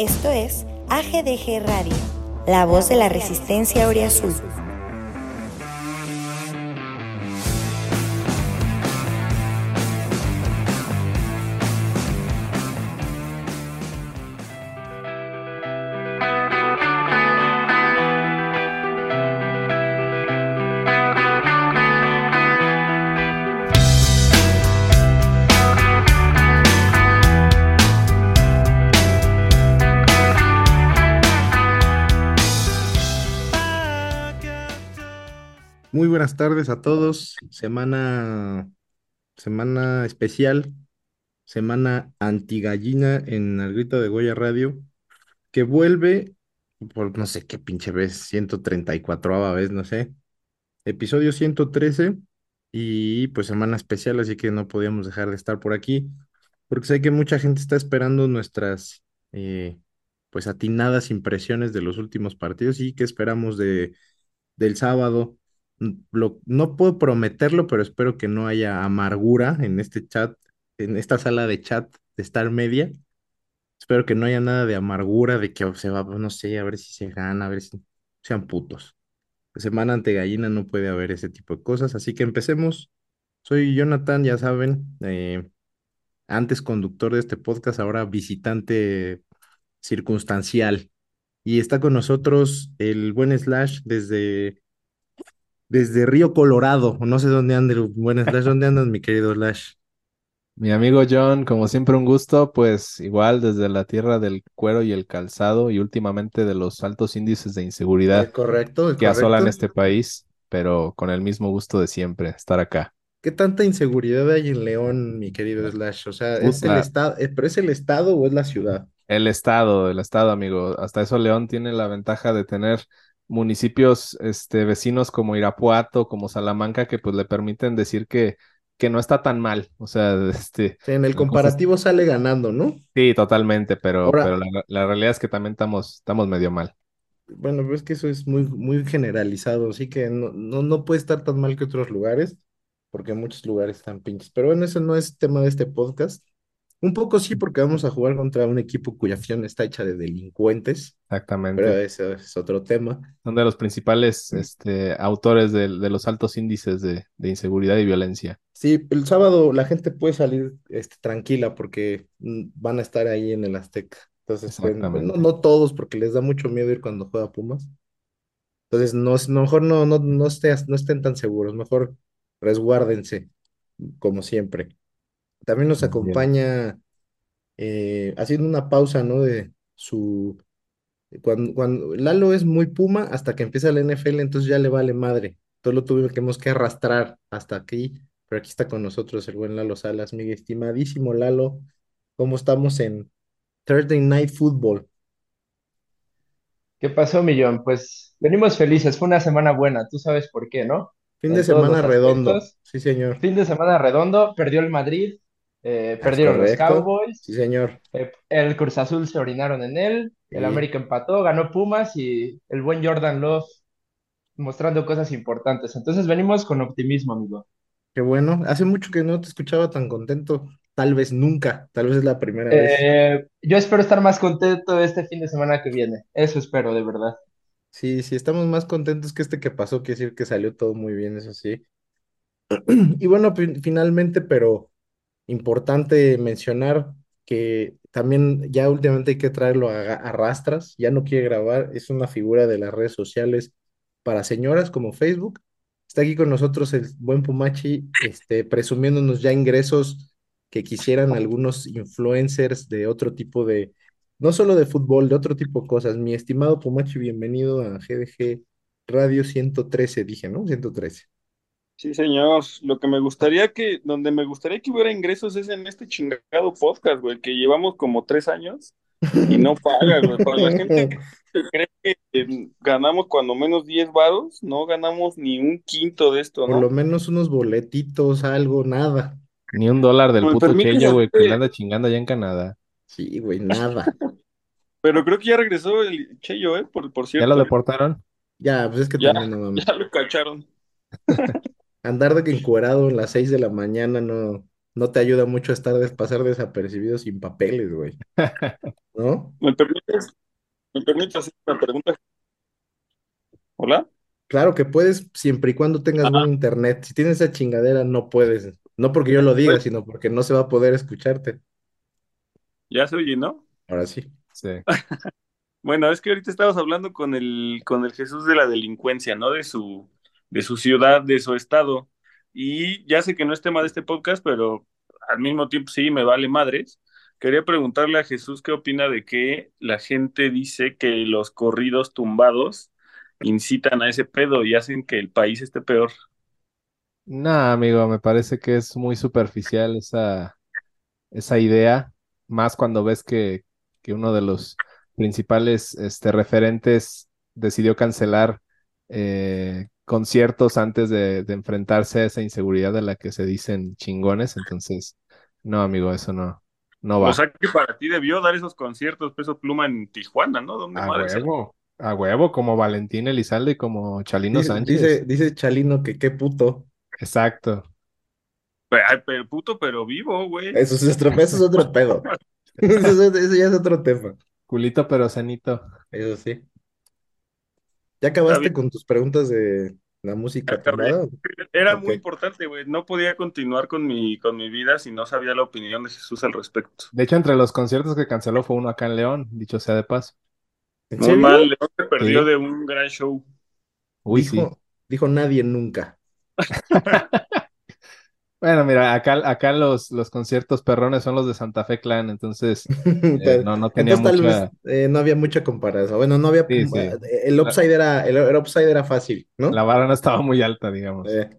Esto es AGDG Radio, la voz de la resistencia Azul. Buenas tardes a todos. Semana, semana especial, semana antigallina en el de Goya Radio, que vuelve por no sé qué pinche vez, 134 vez, no sé. Episodio 113 y pues semana especial, así que no podíamos dejar de estar por aquí, porque sé que mucha gente está esperando nuestras eh, pues atinadas impresiones de los últimos partidos y que esperamos de del sábado no puedo prometerlo, pero espero que no haya amargura en este chat, en esta sala de chat de Star Media. Espero que no haya nada de amargura, de que se va, no sé, a ver si se gana, a ver si sean putos. Semana ante gallina no puede haber ese tipo de cosas, así que empecemos. Soy Jonathan, ya saben, eh, antes conductor de este podcast, ahora visitante circunstancial. Y está con nosotros el buen Slash desde desde Río Colorado. No sé dónde andan, buenas ¿dónde andas, mi querido Slash? Mi amigo John, como siempre un gusto, pues igual desde la tierra del cuero y el calzado y últimamente de los altos índices de inseguridad correcto, que asolan este país, pero con el mismo gusto de siempre, estar acá. ¿Qué tanta inseguridad hay en León, mi querido Slash? O sea, ¿es el estado, eh, pero es el estado o es la ciudad? El estado, el estado, amigo. Hasta eso León tiene la ventaja de tener municipios este, vecinos como Irapuato, como Salamanca, que pues le permiten decir que, que no está tan mal. O sea, este. en el comparativo sale ganando, ¿no? Sí, totalmente, pero, pero la, realidad es que también estamos, estamos medio mal. Bueno, pues es que eso es muy, muy generalizado, así que no, no, no puede estar tan mal que otros lugares, porque muchos lugares están pinches. Pero bueno, eso no es tema de este podcast. Un poco sí, porque vamos a jugar contra un equipo cuya acción está hecha de delincuentes. Exactamente. Pero ese es otro tema. Son de los principales este, autores de, los altos índices de, inseguridad y violencia. Sí, el sábado la gente puede salir este, tranquila porque mm, van a estar ahí en el Azteca. Entonces, pues, no, todos, porque les da mucho miedo ir cuando juega Pumas. Entonces, no, mejor no, no, no, no estén tan seguros, mejor resguárdense, como siempre. También nos acompaña eh, haciendo una pausa, ¿no? De su... Cuando, cuando Lalo es muy puma hasta que empieza la NFL, entonces ya le vale madre. Todo lo tuvimos que arrastrar hasta aquí, pero aquí está con nosotros el buen Lalo Salas, mi estimadísimo Lalo. ¿Cómo estamos en Thursday Night Football? ¿Qué pasó, Millón? Pues venimos felices, fue una semana buena, tú sabes por qué, ¿no? Fin de semana redondo, sí señor. Fin de semana redondo, perdió el Madrid, eh, perdieron los Cowboys. Sí, señor. Eh, el Cruz Azul se orinaron en él. El América empató, ganó Pumas y el buen Jordan Love mostrando cosas importantes. Entonces venimos con optimismo, amigo. Qué bueno. Hace mucho que no te escuchaba tan contento. Tal vez nunca. Tal vez es la primera vez. Eh, yo espero estar más contento este fin de semana que viene. Eso espero, de verdad. Sí, sí, estamos más contentos que este que pasó, quiere decir que salió todo muy bien, eso sí. Y bueno, finalmente, pero Importante mencionar que también ya últimamente hay que traerlo a, rastras, ya no quiere grabar, es una figura de las redes sociales para señoras como Facebook. Está aquí con nosotros el buen Pumachi, este, presumiéndonos ya ingresos que quisieran algunos influencers de otro tipo de, no solo de fútbol, de otro tipo de cosas. Mi estimado Pumachi, bienvenido a GDG Radio 113, dije, ¿no? 113. Sí, señor. Lo que me gustaría que, donde me gustaría que hubiera ingresos es en este chingado podcast, güey, que llevamos como tres años y no paga, güey. Para la gente que cree que ganamos cuando menos 10 varos, no ganamos ni un quinto de esto, ¿no? Por lo menos unos boletitos, algo, nada. Ni un dólar del puto Cheyo, güey, que le anda chingando allá en Canadá. Sí, güey, nada. Pero creo que ya regresó el Cheyo, ¿eh? Por, por cierto. ¿Ya lo deportaron? Ya, pues es que también no mames. Ya lo cacharon. andar de que encuerado en las 6 de la mañana no, no te ayuda mucho estar des- pasar desapercibido sin papeles, güey, ¿no? ¿Me permites, me permites hacer una pregunta? ¿Hola? Claro que puedes siempre y cuando tengas buen internet. Si tienes esa chingadera, no puedes. No porque yo lo diga, Pues- sino porque no se va a poder escucharte. Ya se oye, ¿no? Ahora sí. Sí. Bueno, es que ahorita estabas hablando con el, con el Jesús de la delincuencia, ¿no? De su, de su ciudad, de su estado. Y ya sé que no es tema de este podcast, pero al mismo tiempo sí, me vale madres. Quería preguntarle a Jesús qué opina de que la gente dice que los corridos tumbados incitan a ese pedo y hacen que el país esté peor. No, amigo, me parece que es muy superficial esa, esa idea, más cuando ves que, que uno de los principales este, referentes decidió cancelar eh, conciertos antes de, de enfrentarse a esa inseguridad de la que se dicen chingones. Entonces, no, amigo, eso no, no va. O sea que para ti debió dar esos conciertos Peso Pluma en Tijuana, ¿no? ¿Dónde A huevo, a huevo, como Valentín Elizalde y como Chalino Dice, Sánchez. dice, dice Chalino que qué puto. Exacto. Ay, pero puto, pero vivo, güey. Eso es otro, eso es otro pedo. Eso, es- eso ya es otro tema. Culito pero sanito. Eso sí. ¿Ya acabaste con tus preguntas de la música tumbada? Era muy importante, güey. No podía continuar con mi, con mi vida si no sabía la opinión de Jesús al respecto. De hecho, entre los conciertos que canceló fue uno acá en León, dicho sea de paso. ¿En Muy serio? mal, León se perdió Sí. de un gran show. Uy, sí. Dijo, dijo nadie nunca. Bueno, mira, acá, acá los, los conciertos perrones son los de Santa Fe Clan, entonces eh, no, no tenía Entonces tal mucha. vez eh, no había mucha comparación. Bueno, no había. Sí, sí. eh, El upside era, el, el upside era fácil, ¿no? La vara no estaba muy alta, digamos. Eh,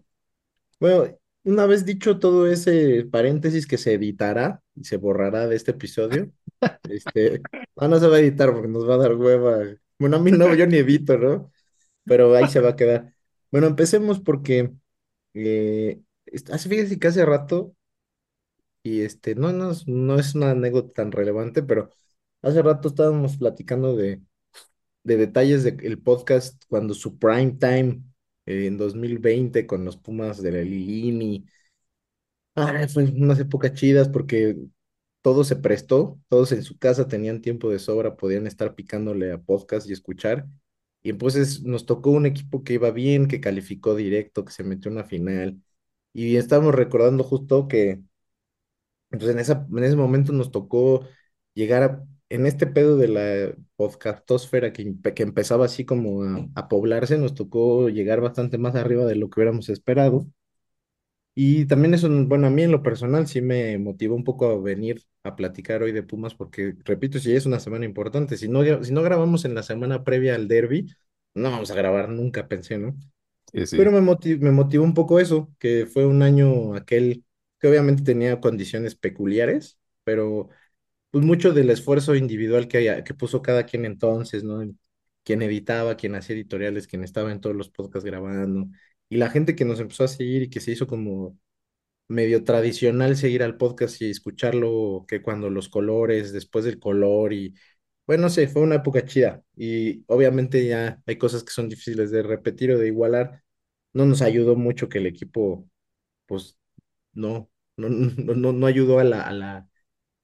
bueno, una vez dicho todo ese paréntesis que se editará y se borrará de este episodio, este, no, no se va a editar porque nos va a dar hueva. Bueno, a mí no, yo ni edito, ¿no? Pero ahí se va a quedar. Bueno, empecemos porque eh, hace, fíjense que hace rato, y este, no, no, no es una anécdota tan relevante, pero hace rato estábamos platicando de, de detalles del podcast cuando su prime time eh, en 2020 con los Pumas de la Lilini. Ah, fue unas épocas chidas porque todo se prestó, todos en su casa tenían tiempo de sobra, podían estar picándole a podcast y escuchar. Y entonces nos tocó un equipo que iba bien, que calificó directo, que se metió a una final. Y estábamos recordando justo que pues en esa, en ese momento nos tocó llegar en este pedo de la podcastosfera que, que empezaba así como a, poblarse, nos tocó llegar bastante más arriba de lo que hubiéramos esperado. Y también eso, bueno, a mí en lo personal sí me motivó un poco a venir a platicar hoy de Pumas porque, repito, si es una semana importante, si no, si no grabamos en la semana previa al derby, no vamos a grabar nunca, pensé, ¿no? Sí, sí. Pero me me motivó un poco eso, que fue un año aquel que obviamente tenía condiciones peculiares, pero pues mucho del esfuerzo individual que, haya- que puso cada quien entonces, ¿no? Quien editaba, quien hacía editoriales, quien estaba en todos los podcasts grabando, y la gente que nos empezó a seguir y que se hizo como medio tradicional seguir al podcast y escucharlo, que cuando los colores, después del color y, bueno, no sé, fue una época chida y obviamente ya hay cosas que son difíciles de repetir o de igualar. No nos ayudó mucho que el equipo, pues, no, no, no, no, ayudó a la, a la,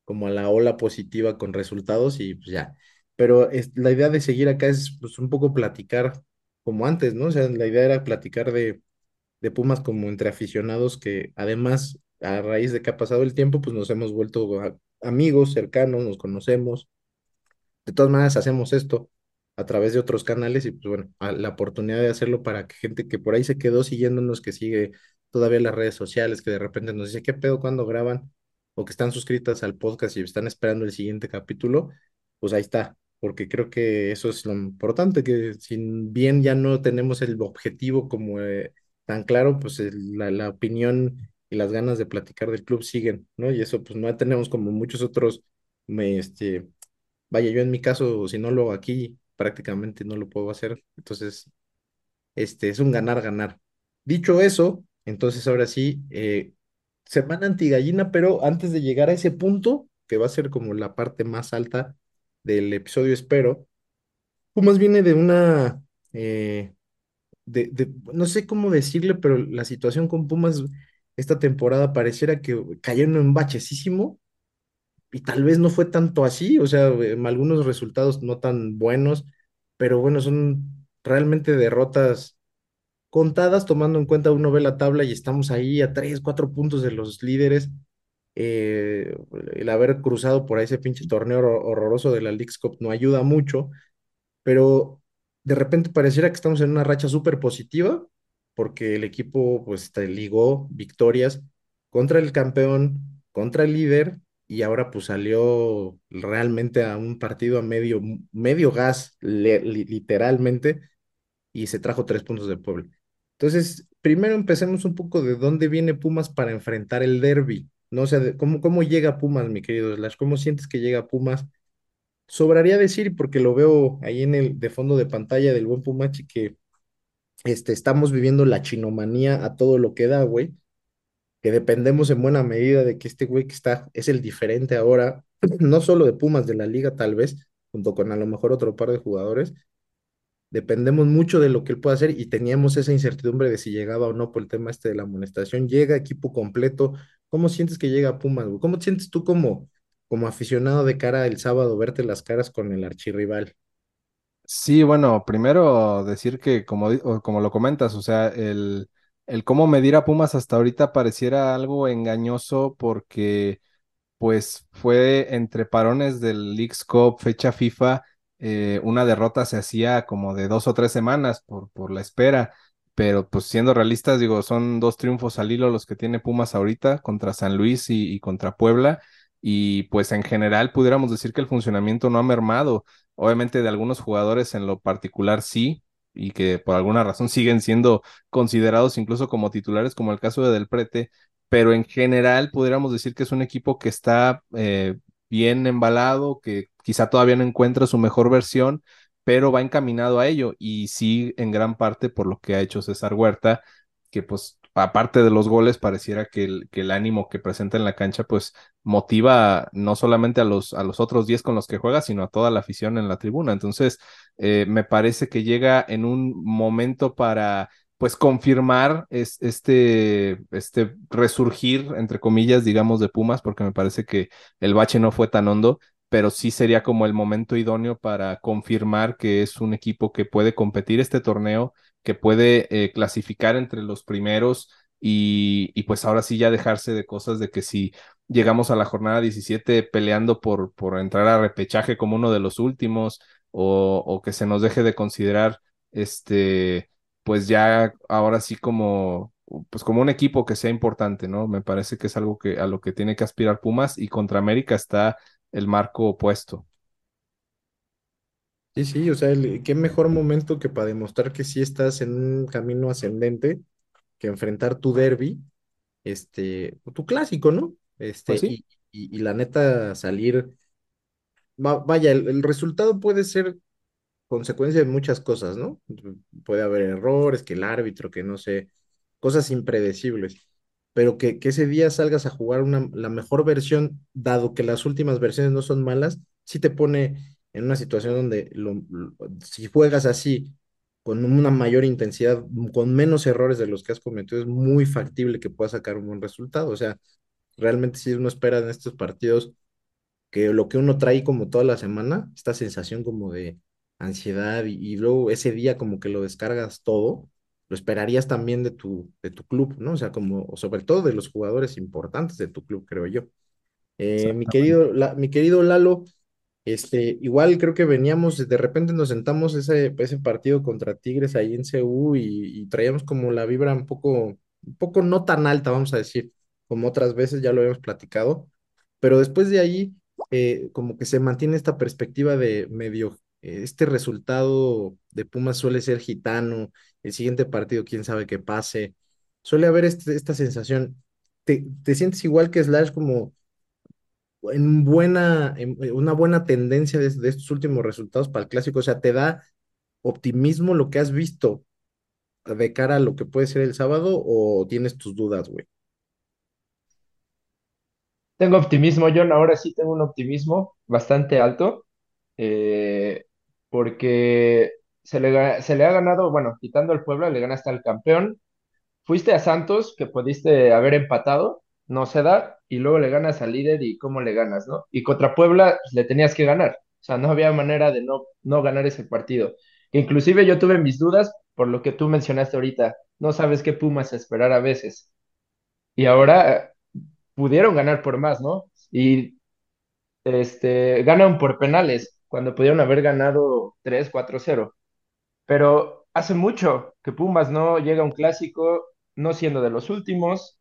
como a la ola positiva con resultados y pues ya. Pero es, la idea de seguir acá es pues un poco platicar como antes, ¿no? O sea, la idea era platicar de de Pumas como entre aficionados que además a raíz de que ha pasado el tiempo pues nos hemos vuelto amigos cercanos, nos conocemos. De todas maneras hacemos esto a través de otros canales y pues bueno, la oportunidad de hacerlo para que gente que por ahí se quedó siguiéndonos, que sigue todavía las redes sociales, que de repente nos dice, ¿qué pedo cuando graban? O que están suscritas al podcast y están esperando el siguiente capítulo, pues ahí está, porque creo que eso es lo importante, que si bien ya no tenemos el objetivo como eh, tan claro, pues la, la opinión y las ganas de platicar del club siguen, ¿no? Y eso pues no tenemos como muchos otros, me, este, vaya, yo en mi caso, si no lo hago aquí, prácticamente no lo puedo hacer, entonces, este, es un ganar-ganar. Dicho eso, entonces ahora sí, eh, semana antigallina, pero antes de llegar a ese punto, que va a ser como la parte más alta del episodio, espero, Pumas viene de una, eh, de, de- no sé cómo decirle, pero la situación con Pumas esta temporada pareciera que cayeron en un bachecísimo y tal vez no fue tanto así, o sea, em, algunos resultados no tan buenos, pero bueno, son realmente derrotas contadas, tomando en cuenta uno ve la tabla y estamos ahí a tres, cuatro puntos de los líderes. Eh, el haber cruzado por ahí ese pinche torneo hor- horroroso de la Leagues Cup no ayuda mucho, pero de repente pareciera que estamos en una racha súper positiva, porque el equipo pues te ligó victorias contra el campeón, contra el líder, y ahora pues salió realmente a un partido a medio, medio gas, literalmente, y se trajo tres puntos de Puebla. Entonces, primero empecemos un poco de dónde viene Pumas para enfrentar el derby. No sé, de- ¿cómo, cómo llega Pumas, mi querido Slash? ¿Cómo sientes que llega Pumas? Sobraría decir, porque lo veo ahí en el de fondo de pantalla del buen Pumachi, que este, estamos viviendo la chinomanía a todo lo que da, güey, que dependemos en buena medida de que este güey que está es el diferente ahora, no solo de Pumas, de la liga tal vez, junto con a lo mejor otro par de jugadores, dependemos mucho de lo que él pueda hacer y teníamos esa incertidumbre de si llegaba o no por el tema este de la amonestación. Llega equipo completo. ¿Cómo sientes que llega Pumas? ¿Cómo te sientes tú como, como aficionado de cara el sábado verte las caras con el archirrival? Sí, bueno, primero decir que como, como lo comentas, o sea, el, el cómo medir a Pumas hasta ahorita pareciera algo engañoso porque pues fue entre parones del Leagues Cup, fecha FIFA, eh, una derrota se hacía como de dos o tres semanas por, por la espera, pero pues siendo realistas, digo, son dos triunfos al hilo los que tiene Pumas ahorita contra San Luis y, y contra Puebla, y pues en general pudiéramos decir que el funcionamiento no ha mermado, obviamente de algunos jugadores en lo particular sí. Y que por alguna razón siguen siendo considerados incluso como titulares, como el caso de Del Prete, pero en general pudiéramos decir que es un equipo que está eh, bien embalado, que quizá todavía no encuentra su mejor versión, pero va encaminado a ello y sí en gran parte por lo que ha hecho César Huerta, que pues aparte de los goles pareciera que el, que el ánimo que presenta en la cancha pues motiva no solamente a los, a los otros 10 con los que juega, sino a toda la afición en la tribuna. Entonces, eh, me parece que llega en un momento para pues confirmar es, este, este resurgir, entre comillas, digamos, de Pumas, porque me parece que el bache no fue tan hondo, pero sí sería como el momento idóneo para confirmar que es un equipo que puede competir este torneo, que puede eh, clasificar entre los primeros y, y pues ahora sí ya dejarse de cosas de que si llegamos a la jornada 17 peleando por, por entrar a repechaje como uno de los últimos o, o que se nos deje de considerar este pues ya ahora sí como, pues como un equipo que sea importante, ¿no? Me parece que es algo que a lo que tiene que aspirar Pumas y contra América está el marco opuesto. Sí, sí, o sea, qué mejor momento que para demostrar que sí estás en un camino ascendente que enfrentar tu derby, este, tu clásico, ¿no? Este, Pues sí, y, y, y la neta salir, va- vaya, el, el resultado puede ser consecuencia de muchas cosas, ¿no? Puede haber errores, que el árbitro, que no sé, cosas impredecibles, pero que, que ese día salgas a jugar una, la mejor versión, dado que las últimas versiones no son malas, sí te pone en una situación donde lo- lo- si juegas así, con una mayor intensidad, con menos errores de los que has cometido, es muy factible que puedas sacar un buen resultado. O sea, realmente si uno espera en estos partidos que lo que uno trae como toda la semana, esta sensación como de ansiedad y, y luego ese día como que lo descargas todo, lo esperarías también de tu, de tu club, ¿no? O sea, como, sobre todo de los jugadores importantes de tu club, creo yo. Eh, mi querido, La- mi querido Lalo, este, igual creo que veníamos, de repente nos sentamos ese, ese partido contra Tigres ahí en CU y, traíamos como la vibra un poco, un poco no tan alta, vamos a decir, como otras veces, ya lo habíamos platicado, pero después de ahí, eh, como que se mantiene esta perspectiva de medio, eh, este resultado de Pumas suele ser gitano, el siguiente partido, quién sabe qué pase, suele haber este- esta sensación. ¿Te, te sientes igual que Slash como en buena, en en una buena tendencia de, estos últimos resultados para el clásico? O sea, ¿te da optimismo lo que has visto de cara a lo que puede ser el sábado o tienes tus dudas, güey? Tengo optimismo, John, ahora sí tengo un optimismo bastante alto, eh, porque se le, se le ha ganado, bueno, quitando al Puebla, le gana hasta el campeón, fuiste a Santos, que pudiste haber empatado, no se da, y luego le ganas al líder y cómo le ganas, ¿no? Y contra Puebla pues, le tenías que ganar, o sea, no había manera de no, no ganar ese partido. Inclusive yo tuve mis dudas por lo que tú mencionaste ahorita, no sabes qué Pumas esperar a veces. Y ahora pudieron ganar por más, ¿no? Y este, ganan por penales, cuando pudieron haber ganado 3, 4, 0. Pero hace mucho que Pumas no llega a un clásico, no siendo de los últimos,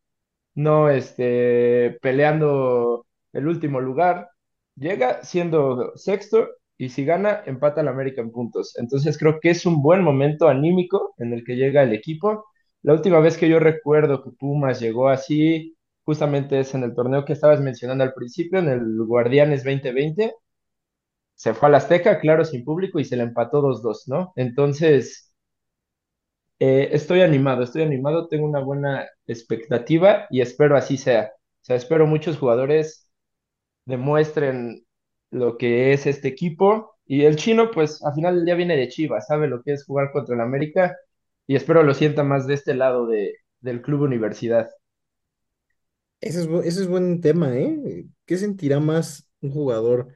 no este, peleando el último lugar, llega siendo sexto y si gana, empata al América en puntos. Entonces creo que es un buen momento anímico en el que llega el equipo. La última vez que yo recuerdo que Pumas llegó así, justamente es en el torneo que estabas mencionando al principio, en el Guardianes 2020. Se fue al Azteca, claro, sin público, y se le empató 2-2, ¿no? Entonces, eh, estoy animado, estoy animado, tengo una buena expectativa y espero así sea. O sea, espero muchos jugadores demuestren lo que es este equipo. Y el chino, pues, al final del día viene de Chivas, sabe lo que es jugar contra el América y espero lo sienta más de este lado de, del club universidad. Ese es, ese es buen tema, ¿eh? ¿Qué sentirá más un jugador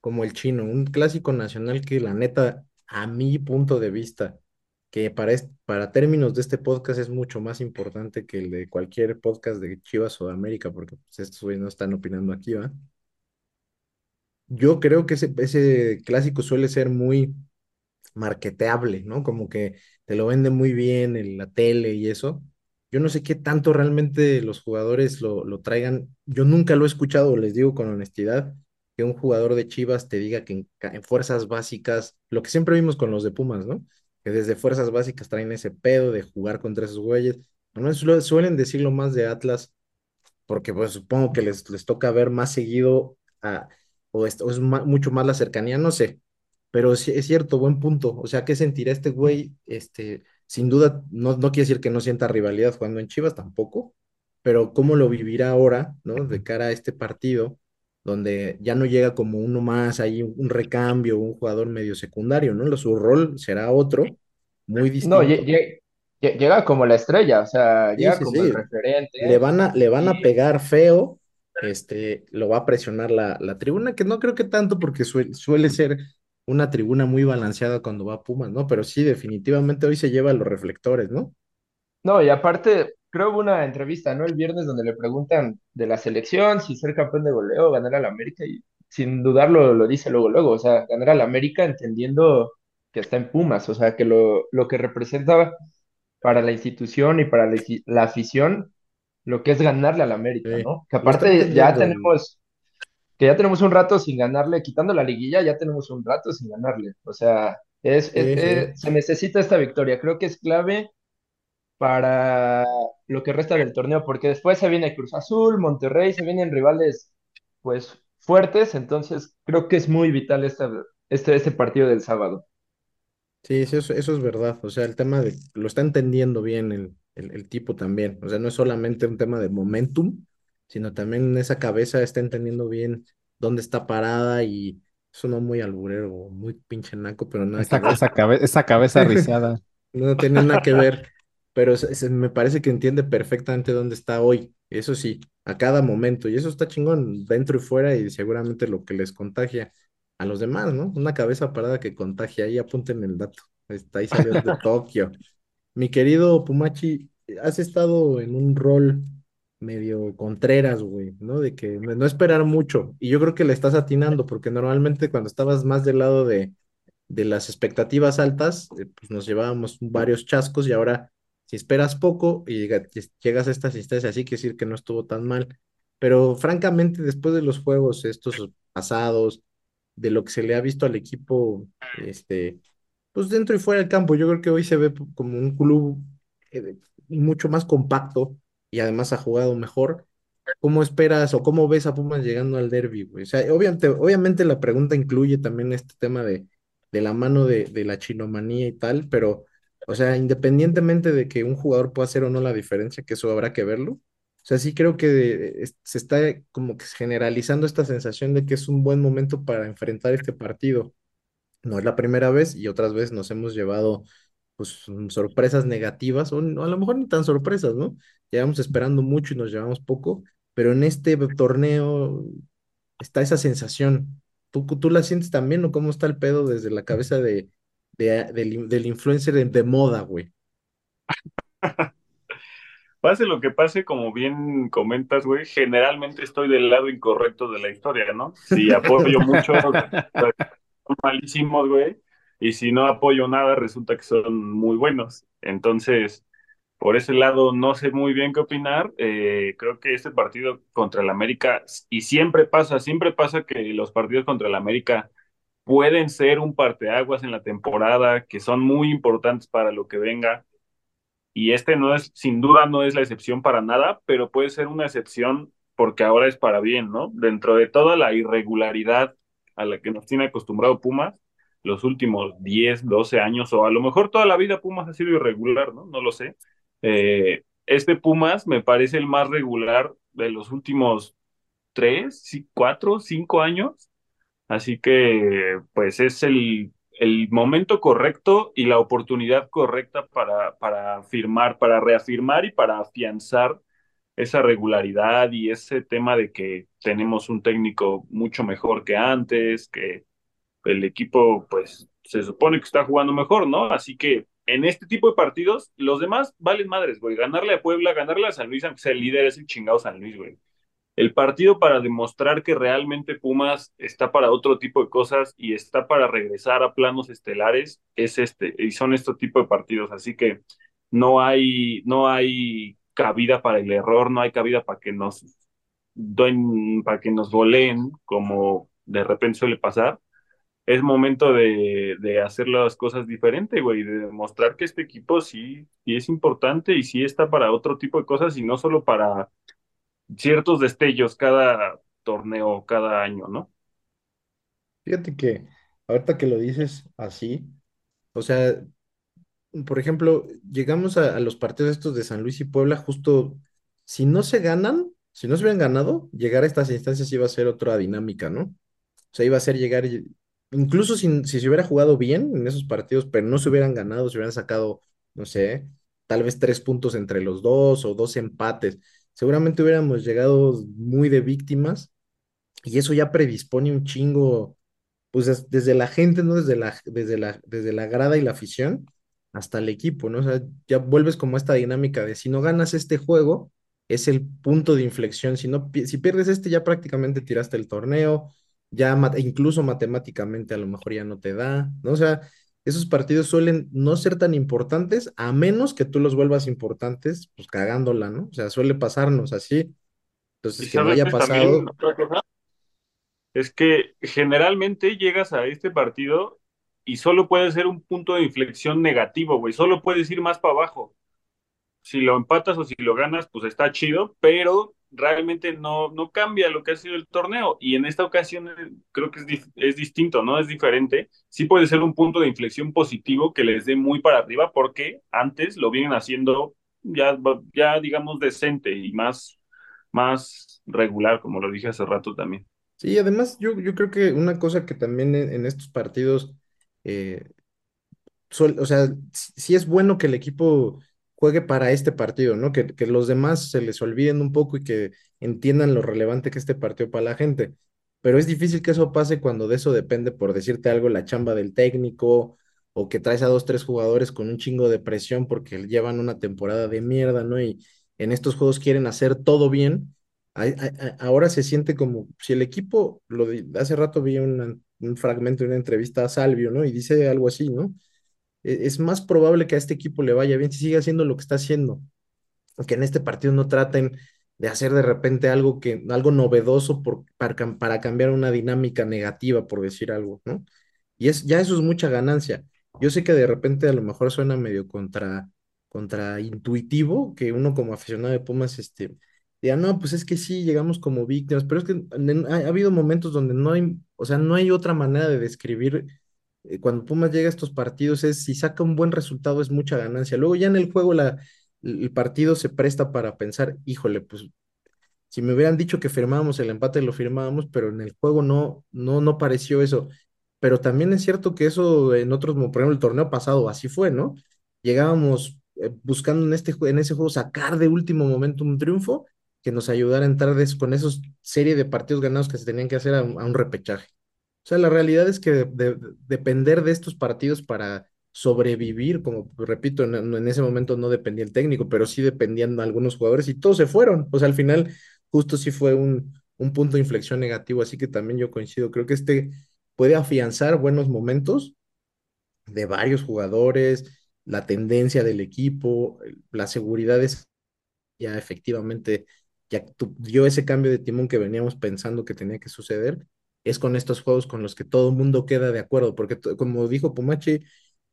como el chino? Un clásico nacional que la neta, a mi punto de vista, que para, est- para términos de este podcast es mucho más importante que el de cualquier podcast de Chivas o de América, porque pues, estos güeyes no están opinando aquí, ¿va? Yo creo que ese, ese clásico suele ser muy marketeable, ¿no? Como que te lo vende muy bien en la tele y eso. Yo no sé qué tanto realmente los jugadores lo, lo traigan. Yo nunca lo he escuchado, les digo con honestidad, que un jugador de Chivas te diga que en fuerzas básicas, lo que siempre vimos con los de Pumas, ¿no? Que desde fuerzas básicas traen ese pedo de jugar contra esos güeyes. No suelen decirlo más de Atlas porque pues supongo que les, les toca ver más seguido a, o, es, o es mucho más la cercanía, no sé, pero es cierto, buen punto, o sea, ¿qué sentirá este güey? Este, sin duda, no, no quiere decir que no sienta rivalidad jugando en Chivas tampoco, pero cómo lo vivirá ahora, ¿no? De cara a este partido, donde ya no llega como uno más, ahí un, recambio, un jugador medio secundario, ¿no? Su rol será otro, muy No, distinto. lle- llega como la estrella, o sea, Sí, llega sí, como el sí. Le referente. van a, le van a pegar feo, este, lo va a presionar la, la tribuna, que no creo que tanto porque suel- suele ser una tribuna muy balanceada cuando va Pumas, ¿no? Pero sí, definitivamente hoy se lleva los reflectores, ¿no? no, y aparte, creo hubo una entrevista, ¿no? El viernes donde le preguntan de la selección, si ser campeón de goleo, ganar al América, y sin dudarlo lo dice luego, luego, o sea, ganar al América entendiendo que está en Pumas, o sea, que lo, lo que representa para la institución y para la, la afición, lo que es ganarle al América, Sí, ¿no? Que aparte ya tenemos que ya tenemos un rato sin ganarle, quitando la liguilla, ya tenemos un rato sin ganarle. O sea, es, es- Sí, sí. es- se necesita esta victoria. Creo que es clave para lo que resta del torneo, porque después se viene Cruz Azul, Monterrey, se vienen rivales pues fuertes, entonces creo que es muy vital esta, este, este partido del sábado. Sí, sí, eso, eso es verdad. O sea, el tema de, lo está entendiendo bien el, el, el tipo también. O sea, no es solamente un tema de momentum, sino también en esa cabeza está entendiendo bien dónde está parada y eso no muy alburero, muy pinche naco, pero nada que Esa, ver. esa, cabe- esa cabeza rizada. No tiene nada que ver, pero me parece que entiende perfectamente dónde está hoy. Eso sí, a cada momento. Y eso está chingón, dentro y fuera, y seguramente lo que les contagia a los demás, ¿no? Una cabeza parada que contagia. Ahí apunten el dato. Está ahí salió de Tokio. Mi querido Pumachi, has estado en un rol medio contreras, güey, ¿no? De que no no esperar mucho. Y yo creo que le estás atinando, porque normalmente cuando estabas más del lado de de las expectativas altas, eh, pues nos llevábamos varios chascos y ahora si esperas poco y llega- llegas a estas instancias así, quiere decir que no estuvo tan mal. Pero francamente, después de los juegos estos pasados, de lo que se le ha visto al equipo, este, pues dentro y fuera del campo, yo creo que hoy se ve como un club eh, mucho más compacto y además ha jugado mejor. ¿Cómo esperas o cómo ves a Pumas llegando al derby? O sea, obviamente, obviamente la pregunta incluye también este tema de, de la mano de, de la chinomanía y tal, pero, o sea, independientemente de que un jugador pueda hacer o no la diferencia, que eso habrá que verlo. O sea, sí creo que es- se está como que generalizando esta sensación de que es un buen momento para enfrentar este partido. No es la primera vez y otras veces nos hemos llevado pues sorpresas negativas, o, a lo mejor ni tan sorpresas, ¿no? Llevamos esperando mucho y nos llevamos poco, pero en este torneo está esa sensación. ¿Tú, tú la sientes también o cómo está el pedo desde la cabeza de, del, del influencer de, de moda, güey? Pase lo que pase, como bien comentas, güey, generalmente estoy del lado incorrecto de la historia, ¿no? Si apoyo mucho, son malísimos, güey, y si no apoyo nada, resulta que son muy buenos. Entonces, por ese lado, no sé muy bien qué opinar. Eh, creo que este partido contra el América, y siempre pasa, siempre pasa que los partidos contra el América pueden ser un parteaguas en la temporada, que son muy importantes para lo que venga y este no es, sin duda no es la excepción para nada, pero puede ser una excepción porque ahora es para bien, ¿no? Dentro de toda la irregularidad a la que nos tiene acostumbrado Pumas, los últimos 10, 12 años, o a lo mejor toda la vida Pumas ha sido irregular, ¿no? No lo sé. Eh, este Pumas me parece el más regular de los últimos 3, 4, 5 años. Así que, pues es el el momento correcto y la oportunidad correcta para, para firmar, para reafirmar y para afianzar esa regularidad y ese tema de que tenemos un técnico mucho mejor que antes, que el equipo pues se supone que está jugando mejor, ¿no? Así que en este tipo de partidos, los demás valen madres, güey. Ganarle a Puebla, ganarle a San Luis, aunque sea el líder, es el chingado San Luis, güey el partido para demostrar que realmente Pumas está para otro tipo de cosas y está para regresar a planos estelares es este y son este tipo de partidos. Así que no hay no hay cabida para el error no hay cabida para que nos den, para que nos goleen como de repente suele pasar. Es momento de, de hacer las cosas diferente, güey, de demostrar que este equipo sí, sí es importante y sí está para otro tipo de cosas y no solo para ciertos destellos cada torneo, cada año, ¿no? Fíjate que ahorita que lo dices así, o sea, por ejemplo, llegamos a, los partidos estos de San Luis y Puebla, justo si no se ganan, si no se hubieran ganado, llegar a estas instancias iba a ser otra dinámica, ¿no? O sea, iba a ser llegar, incluso si, si se hubiera jugado bien en esos partidos, pero no se hubieran ganado, se hubieran sacado, no sé, tal vez tres puntos entre los dos o dos empates seguramente hubiéramos llegado muy de víctimas y eso ya predispone un chingo, pues desde la gente, ¿no? Desde la, desde la, desde la grada y la afición hasta el equipo, ¿no? O sea, ya vuelves como esta dinámica de si no ganas este juego, es el punto de inflexión, si, no, si pierdes este ya prácticamente tiraste el torneo, ya incluso matemáticamente a lo mejor ya no te da, ¿no? O sea, esos partidos suelen no ser tan importantes a menos que tú los vuelvas importantes, pues cagándola, ¿no? O sea, suele pasarnos así. Entonces, que no haya pasado. es que generalmente llegas a este partido y solo puede ser un punto de inflexión negativo, güey. Solo puedes ir más para abajo. Si lo empatas o si lo ganas, pues está chido, pero realmente no, no cambia lo que ha sido el torneo. Y en esta ocasión eh, creo que es, es distinto, ¿no? Es diferente. Sí puede ser un punto de inflexión positivo que les dé muy para arriba, porque antes lo vienen haciendo ya, ya digamos, decente y más, más regular, como lo dije hace rato también. Sí, además yo, yo creo que una cosa que también en, estos partidos, eh, o sea, sí es bueno que el equipo juegue para este partido, ¿no? Que, los demás se les olviden un poco y que entiendan lo relevante que este partido para la gente. Pero es difícil que eso pase cuando de eso depende, por decirte algo, la chamba del técnico o que traes a dos, tres jugadores con un chingo de presión porque llevan una temporada de mierda, ¿no? Y en estos juegos quieren hacer todo bien. ahora se siente como si el equipo, lo hace rato vi un fragmento de una entrevista a Salvio, ¿no? Y dice algo así, ¿no? E, es más probable que a este equipo le vaya bien si sigue haciendo lo que está haciendo. Que en este partido no traten de hacer de repente algo que, algo novedoso para, cambiar una dinámica negativa, por decir algo, ¿no? Y es, ya eso es mucha ganancia. Yo sé que de repente a lo mejor suena medio contra, intuitivo que uno como aficionado de Pumas, este, diga, no, pues es que sí, llegamos como víctimas, pero es que ha, ha habido momentos donde no hay otra manera de describir eh, cuando Pumas llega a estos partidos es si saca un buen resultado es mucha ganancia. Luego ya en el juego la, el partido se presta para pensar, híjole, pues si me hubieran dicho que firmábamos el empate lo firmábamos, pero en el juego no, no, no pareció eso. Pero también es cierto que eso en otros, por ejemplo, el torneo pasado así fue, ¿no? llegábamos eh, buscando en, este, en ese juego sacar de último momento un triunfo que nos ayudara a entrar con esos serie de partidos ganados que se tenían que hacer a, un repechaje. O sea, la realidad es que depender de estos partidos para sobrevivir, como repito, en, ese momento no dependía el técnico, pero sí dependían algunos jugadores y todos se fueron. O sea, al final justo sí fue un, un punto de inflexión negativo, así que también yo coincido, creo que este puede afianzar buenos momentos de varios jugadores, la tendencia del equipo, la seguridad es ya efectivamente ya dio ese cambio de timón que veníamos pensando que tenía que suceder, es con estos juegos con los que todo el mundo queda de acuerdo, porque como dijo Pumachi,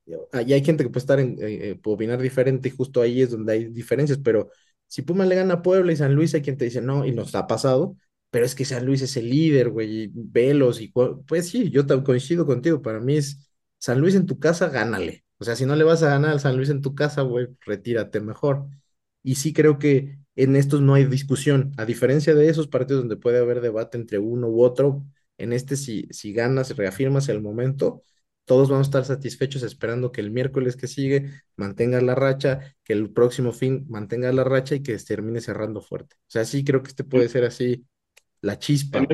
y hay gente que puede estar en, eh, eh, opinar diferente y justo ahí es donde hay diferencias, pero si Puma le gana a Puebla y San Luis, hay quien te dice no, y nos ha pasado, pero es que San Luis es el líder, güey, y Velos, y pues sí, yo coincido contigo, para mí es San Luis en tu casa, gánale. O sea, si no le vas a ganar al San Luis en tu casa, güey, retírate mejor. Y sí creo que en estos no hay discusión, a diferencia de esos partidos donde puede haber debate entre uno u otro, en este si, si ganas, reafirmas el momento, todos vamos a estar satisfechos esperando que el miércoles que sigue mantenga la racha, que el próximo fin mantenga la racha y que termine cerrando fuerte. O sea, sí creo que este puede ser así la chispa. En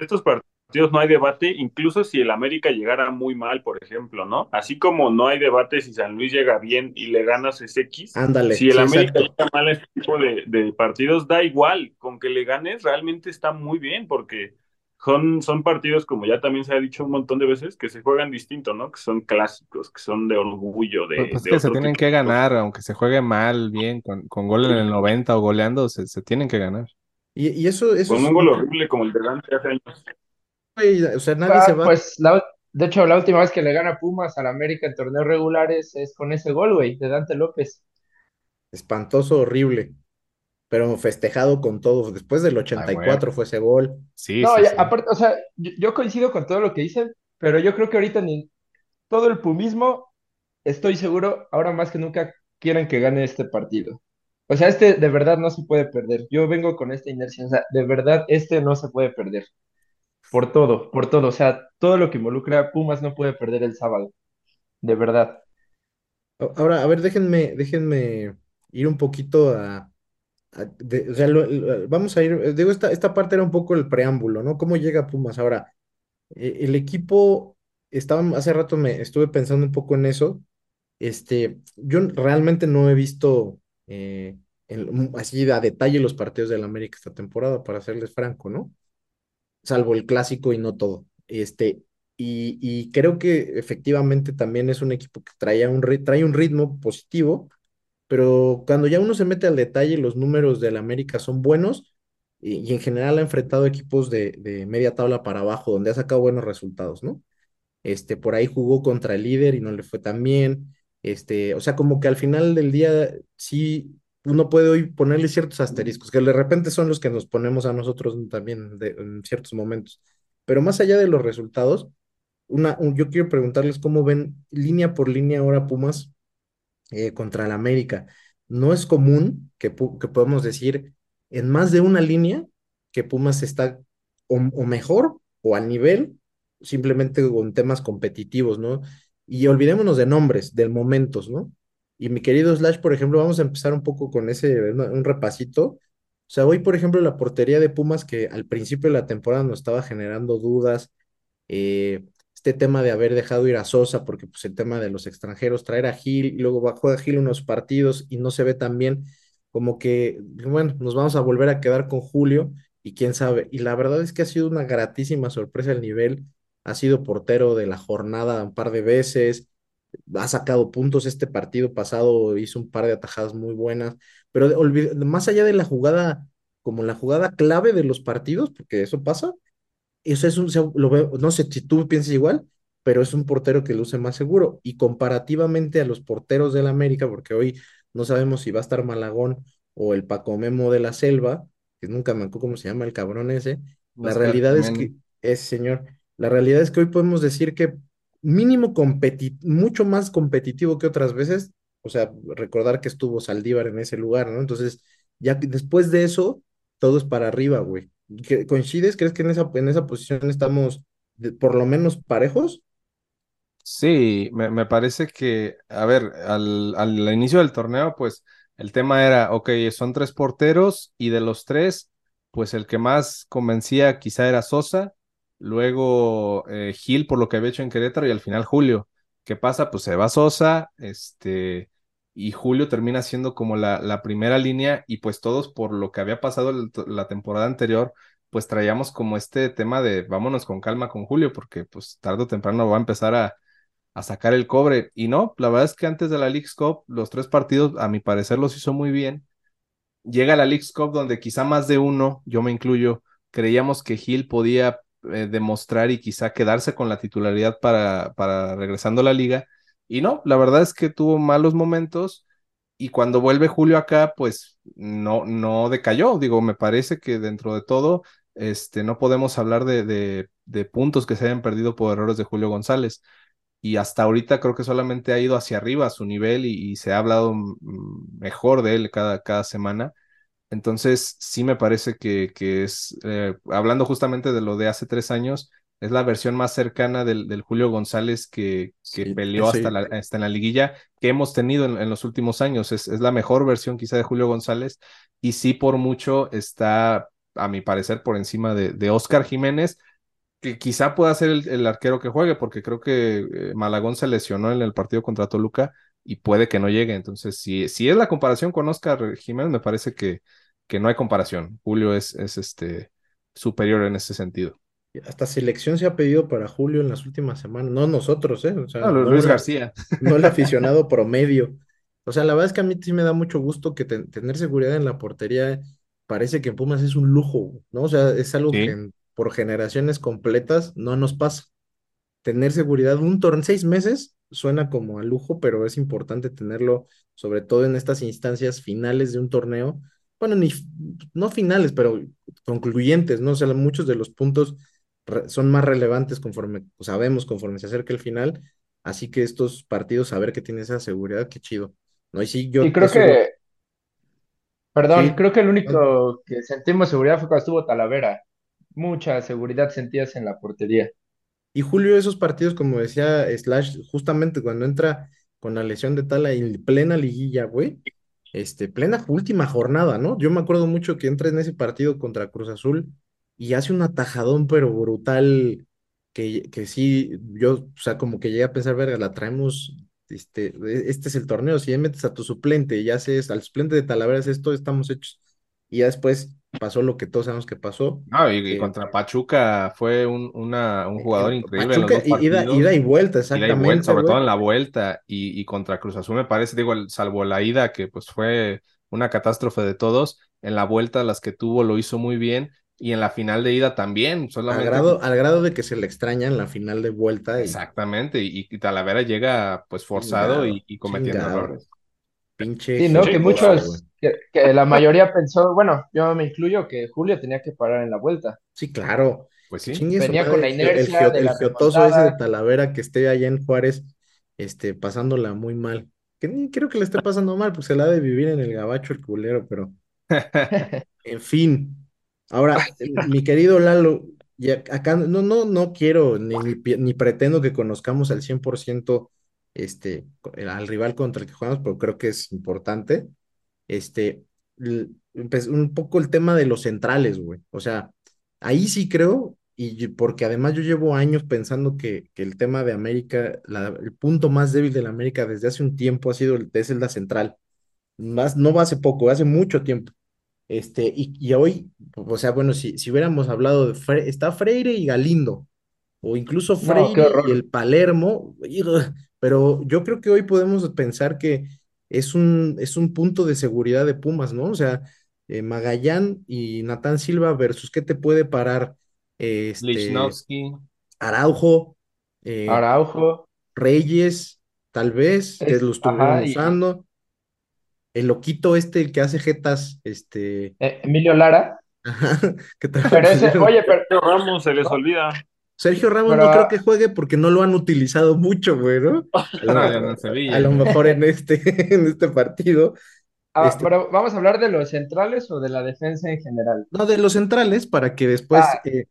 estos, partidos no hay debate, incluso si el América llegara muy mal, por ejemplo, ¿no? Así como no hay debate si San Luis llega bien y le ganas ese X. Ándale. Si el América llega mal a este tipo de, de partidos, da igual, con que le ganes realmente está muy bien, porque son, son partidos, como ya también se ha dicho un montón de veces, que se juegan distinto, ¿no? Que son clásicos, que son de orgullo, de... Pues, pues que se tienen que ganar, aunque se juegue mal, bien, con, con gol en el 90 o goleando, se, se tienen que ganar. Y, y eso, eso Con un gol horrible como el de Dante hace años. o sea, nadie se va... Pues, de hecho, la última vez que le gana Pumas al América en torneos regulares es con ese gol, güey, de Dante López. Espantoso, horrible pero festejado con todo. Después del 84 fue ese gol. Sí, no, sí, aparte, o sea, yo, coincido con todo lo que dicen, pero yo creo que ahorita ni todo el pumismo, estoy seguro, ahora más que nunca quieren que gane este partido. O sea, este de verdad no se puede perder. Yo vengo con esta inercia, o sea, de verdad este no se puede perder. Por todo, por todo. O sea, todo lo que involucra Pumas no puede perder el sábado. De verdad. Ahora, a ver, déjenme, déjenme ir un poquito a, o sea, vamos a ir, eh, digo, esta, esta parte era un poco el preámbulo, ¿no? ¿Cómo llega Pumas? Ahora, eh, el equipo, estaba, hace rato me estuve pensando un poco en eso, este, yo realmente no he visto eh, así a detalle los partidos del América esta temporada, para serles franco, ¿no? Salvo el clásico y no todo. Este, y, y creo que efectivamente también es un equipo que traía un, trae un ritmo positivo, pero cuando ya uno se mete al detalle, los números del América son buenos y, en general ha enfrentado equipos de, de, media tabla para abajo, donde ha sacado buenos resultados, ¿no? Este, por ahí jugó contra el líder y no le fue tan bien. Este, o sea, como que al final del día sí uno puede hoy ponerle ciertos asteriscos, que de repente son los que nos ponemos a nosotros también en ciertos momentos. Pero más allá de los resultados, una, yo quiero preguntarles cómo ven línea por línea ahora Pumas eh, contra el América. No es común que, que podamos decir en más de una línea que Pumas está o, mejor o al nivel, simplemente con temas competitivos, ¿no? Y olvidémonos de nombres, de momentos, ¿no? Y mi querido Slash, por ejemplo, vamos a empezar un poco con ese, un repasito. O sea, hoy, por ejemplo, la portería de Pumas, que al principio de la temporada nos estaba generando dudas, eh, este tema de haber dejado ir a Sosa, porque pues el tema de los extranjeros, traer a Gil, y luego bajó a Gil unos partidos y no se ve tan bien, como que, bueno, nos vamos a volver a quedar con Julio y quién sabe. Y la verdad es que ha sido una gratísima sorpresa el nivel, ha sido portero de la jornada un par de veces, ha sacado puntos este partido pasado, hizo un par de atajadas muy buenas, pero más allá de la jugada, como la jugada clave de los partidos, porque eso pasa, eso es un, lo veo, no sé si tú piensas igual, pero es un portero que luce más seguro. Y comparativamente a los porteros del América, porque hoy no sabemos si va a estar Malagón o el Paco Memo de la Selva, que nunca me acuerdo cómo se llama el cabrón ese. la realidad es que, es señor, la realidad es que hoy podemos decir que mínimo mucho más competitivo que otras veces. O sea, recordar que estuvo Saldívar en ese lugar, ¿no? Entonces, ya después de eso, todo es para arriba, güey. ¿Coincides? ¿Crees que en esa, en esa posición estamos por lo menos parejos? Sí, me, me parece que, a ver, al, al inicio del torneo, pues el tema era, ok, son tres porteros y de los tres, pues el que más convencía quizá era Sosa, luego eh, Gil por lo que había hecho en Querétaro y al final Julio. ¿Qué pasa? Pues se va Sosa, este, y Julio termina siendo como la, la primera línea y pues todos por lo que había pasado la temporada anterior, pues traíamos como este tema de vámonos con calma con Julio porque pues tarde o temprano va a empezar a a sacar el cobre. Y no, la verdad es que antes de la League's Cup, los tres partidos, a mi parecer, los hizo muy bien. Llega la League's Cup donde quizá más de uno, yo me incluyo, creíamos que Gil podía eh, demostrar y quizá quedarse con la titularidad para, para regresando a la liga. Y no, la verdad es que tuvo malos momentos y cuando vuelve Julio acá, pues no, no decayó. Digo, me parece que dentro de todo, este, no podemos hablar de, de, puntos que se hayan perdido por errores de Julio González y hasta ahorita creo que solamente ha ido hacia arriba a su nivel y, y se ha hablado mm, mejor de él cada, cada semana. Entonces, sí me parece que, que es, eh, hablando justamente de lo de hace tres años, es la versión más cercana del, del Julio González que, que Sí, peleó sí. hasta, la, hasta en la liguilla que hemos tenido en, en los últimos años. Es, es la mejor versión quizá de Julio González y sí por mucho está, a mi parecer, por encima de, de Oscar Jiménez, que quizá pueda ser el, el arquero que juegue, porque creo que eh, Malagón se lesionó en el partido contra Toluca y puede que no llegue. Entonces, si, si es la comparación con Oscar Jiménez, me parece que, que no hay comparación. Julio es, es este, superior en ese sentido. Hasta selección se ha pedido para Julio en las últimas semanas, no nosotros, ¿eh? O sea, No, Lu- no Luis García. no el aficionado promedio. O sea, la verdad es que a mí sí me da mucho gusto que ten- tener seguridad en la portería parece que en Pumas es un lujo, ¿no? O sea, es algo Sí. que por generaciones completas no nos pasa. Tener seguridad un torneo, seis meses suena como a lujo, pero es importante tenerlo, sobre todo en estas instancias finales de un torneo. Bueno, ni no finales, pero concluyentes, ¿no? O sea, muchos de los puntos son más relevantes conforme sabemos, conforme se acerca el final. Así que estos partidos, saber que tiene esa seguridad, qué chido. No, y sí, yo Y creo lo- que, perdón, Sí. creo que el único que sentimos seguridad fue cuando estuvo Talavera. Mucha seguridad sentías en la portería. Y Julio, esos partidos, como decía Slash, justamente cuando entra con la lesión de Tala en plena liguilla, güey, este, plena última jornada, ¿no? Yo me acuerdo mucho que entra en ese partido contra Cruz Azul y hace un atajadón, pero brutal, que, que sí, yo, o sea, como que llegué a pensar, verga, la traemos, este, este es el torneo, si ya metes a tu suplente y haces al suplente de Talavera, haces esto, estamos hechos. Y ya después pasó lo que todos sabemos que pasó. No, y, y contra Pachuca fue un, una, un jugador Eh, increíble en los Pachuca, dos ida, y vuelta, Ida y exactamente, vuelta, sobre todo en la vuelta y, y contra Cruz Azul me parece, digo, salvo la ida que pues fue una catástrofe de todos, en la vuelta las que tuvo lo hizo muy bien y en la final de ida también, Al solamente grado, al grado de que se le extraña en la final de vuelta y exactamente y, y Talavera llega pues forzado y, y cometiendo chingado. errores. pinche Sí, ¿no? Que muchos, que, que la mayoría pensó, bueno, yo me incluyo, que Julio tenía que parar en la vuelta. Sí, claro. Pues sí. Venía con la inercia el, de el la geotoso ese de. Talavera que esté allá en Juárez, este, pasándola muy mal. Que ni creo que le esté pasando mal, pues se la ha de vivir en el gabacho el culero, pero en fin. Ahora, mi querido Lalo, y ac- acá no, no, no quiero ni, ni, pretendo que conozcamos al 100% este, al rival contra el que jugamos, pero creo que es importante. Este, empe- un poco el tema de los centrales, güey. O sea, ahí sí creo, y porque además yo llevo años pensando que, que el tema de América, la- el punto más débil de la América desde hace un tiempo ha sido el, es el la central. Más, no va hace poco, hace mucho tiempo. Este, y, y hoy, o sea, bueno, si, si hubiéramos hablado de Fre- está Freire y Galindo, o incluso Freire y el Palermo, pero yo creo que hoy podemos pensar que es un, es un punto de seguridad de Pumas, ¿no? O sea, eh, Magallán y Natán Silva versus qué te puede parar eh, este, Lichnowsky, Araujo, eh, Araujo, Reyes, tal vez, que Es- lo estuvieron usando. El loquito este, el que hace jetas, este, eh, Emilio Lara. ajá, que también Pero ese, oye, pero, Sergio Ramos se les No. olvida. Sergio Ramos pero- no creo que juegue porque no lo han utilizado mucho, güey, ¿no? A lo, No, mejor- no en Sevilla. a lo mejor en este, en este partido. ah, Este- pero ¿vamos a hablar de los centrales o de la defensa en general? No, de los centrales, para que después Ah. eh,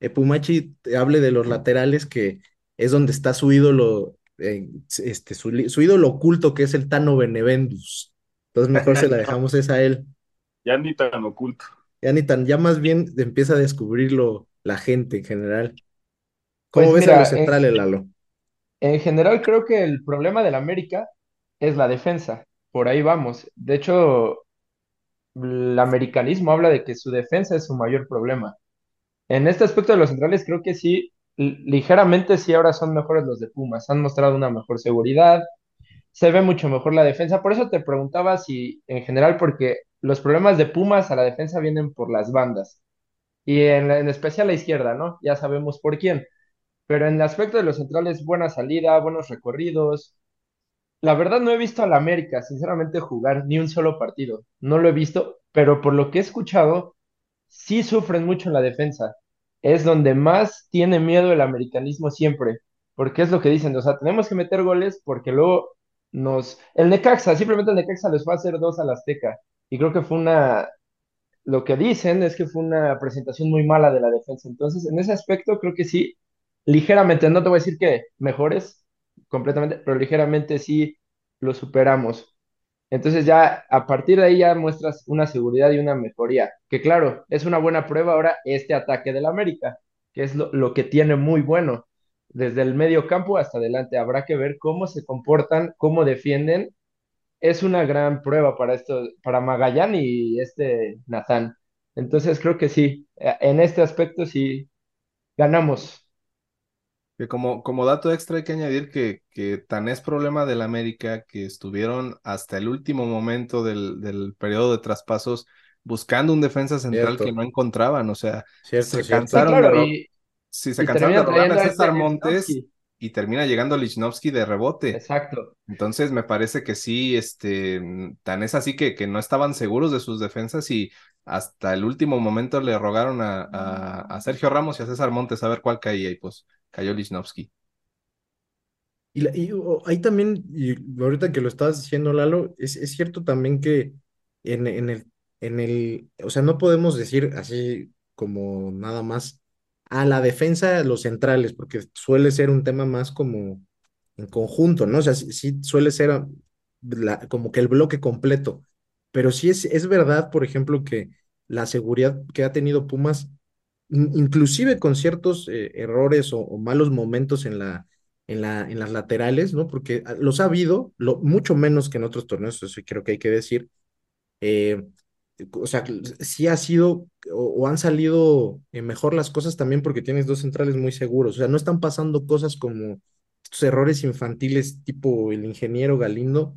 eh, Pumachi hable de los laterales que, es donde está su ídolo, eh, este, su, su, ídolo oculto que es el Tano Benevendus. Entonces mejor se la dejamos esa a él. Ya ni tan oculto. Ya ni tan, ya más bien empieza a descubrirlo la gente en general. ¿Cómo pues ves a los centrales, en, Lalo? En general creo que el problema del América es la defensa. Por ahí vamos. De hecho, el americanismo habla de que su defensa es su mayor problema. En este aspecto de los centrales creo que sí, ligeramente sí ahora son mejores los de Pumas. Han mostrado una mejor seguridad, se ve mucho mejor la defensa. Por eso te preguntaba si en general, porque los problemas de Pumas a la defensa vienen por las bandas. Y en, en especial la izquierda, ¿no? Ya sabemos por quién. Pero en el aspecto de los centrales, buena salida, buenos recorridos, la verdad no he visto al América, sinceramente, jugar ni un solo partido. No lo he visto, pero por lo que he escuchado, sí sufren mucho en la defensa. Es donde más tiene miedo el americanismo siempre, porque es lo que dicen, o sea, tenemos que meter goles porque luego nos... El Necaxa, simplemente el Necaxa les va a hacer dos al Azteca. Y creo que fue una... Lo que dicen es que fue una presentación muy mala de la defensa. Entonces, en ese aspecto, creo que sí, ligeramente, no te voy a decir que mejores, completamente, pero ligeramente sí lo superamos. Entonces ya a partir de ahí ya muestras una seguridad y una mejoría, que claro, es una buena prueba ahora este ataque del América, que es lo, que tiene muy bueno. Desde el medio campo hasta adelante habrá que ver cómo se comportan, cómo defienden. Es una gran prueba para esto, para Magallán y este Natán. Entonces creo que sí, en este aspecto sí ganamos como, como dato extra hay que añadir que, que tan es problema del América que estuvieron hasta el último momento del, del periodo de traspasos buscando un defensa central que no encontraban, o sea, se cansaron de, se cansaron de robar a César Montes y termina llegando Lichnowsky de rebote. Exacto. Entonces me parece que sí, este, tan es así que, que no estaban seguros de sus defensas y hasta el último momento le rogaron a, a, a Sergio Ramos y a César Montes a ver cuál caía y pues cayó Lichnowsky. Y, ahí también, y ahorita que lo estabas diciendo, Lalo, es, es cierto también que en, en, el, en el, o sea, no podemos decir así como nada más a la defensa de los centrales, porque suele ser un tema más como en conjunto, ¿no? O sea, sí, suele ser como que el bloque completo, pero sí es, es verdad, por ejemplo, que la seguridad que ha tenido Pumas inclusive con ciertos eh, errores o, malos momentos en, la, en, la, en las laterales, ¿no? Porque ah, los ha habido, mucho menos que en otros torneos, eso creo que hay que decir. Eh, o sea, sí ha sido o, han salido mejor las cosas también porque tienes dos centrales muy seguros. O sea, no están pasando cosas como estos errores infantiles tipo el ingeniero Galindo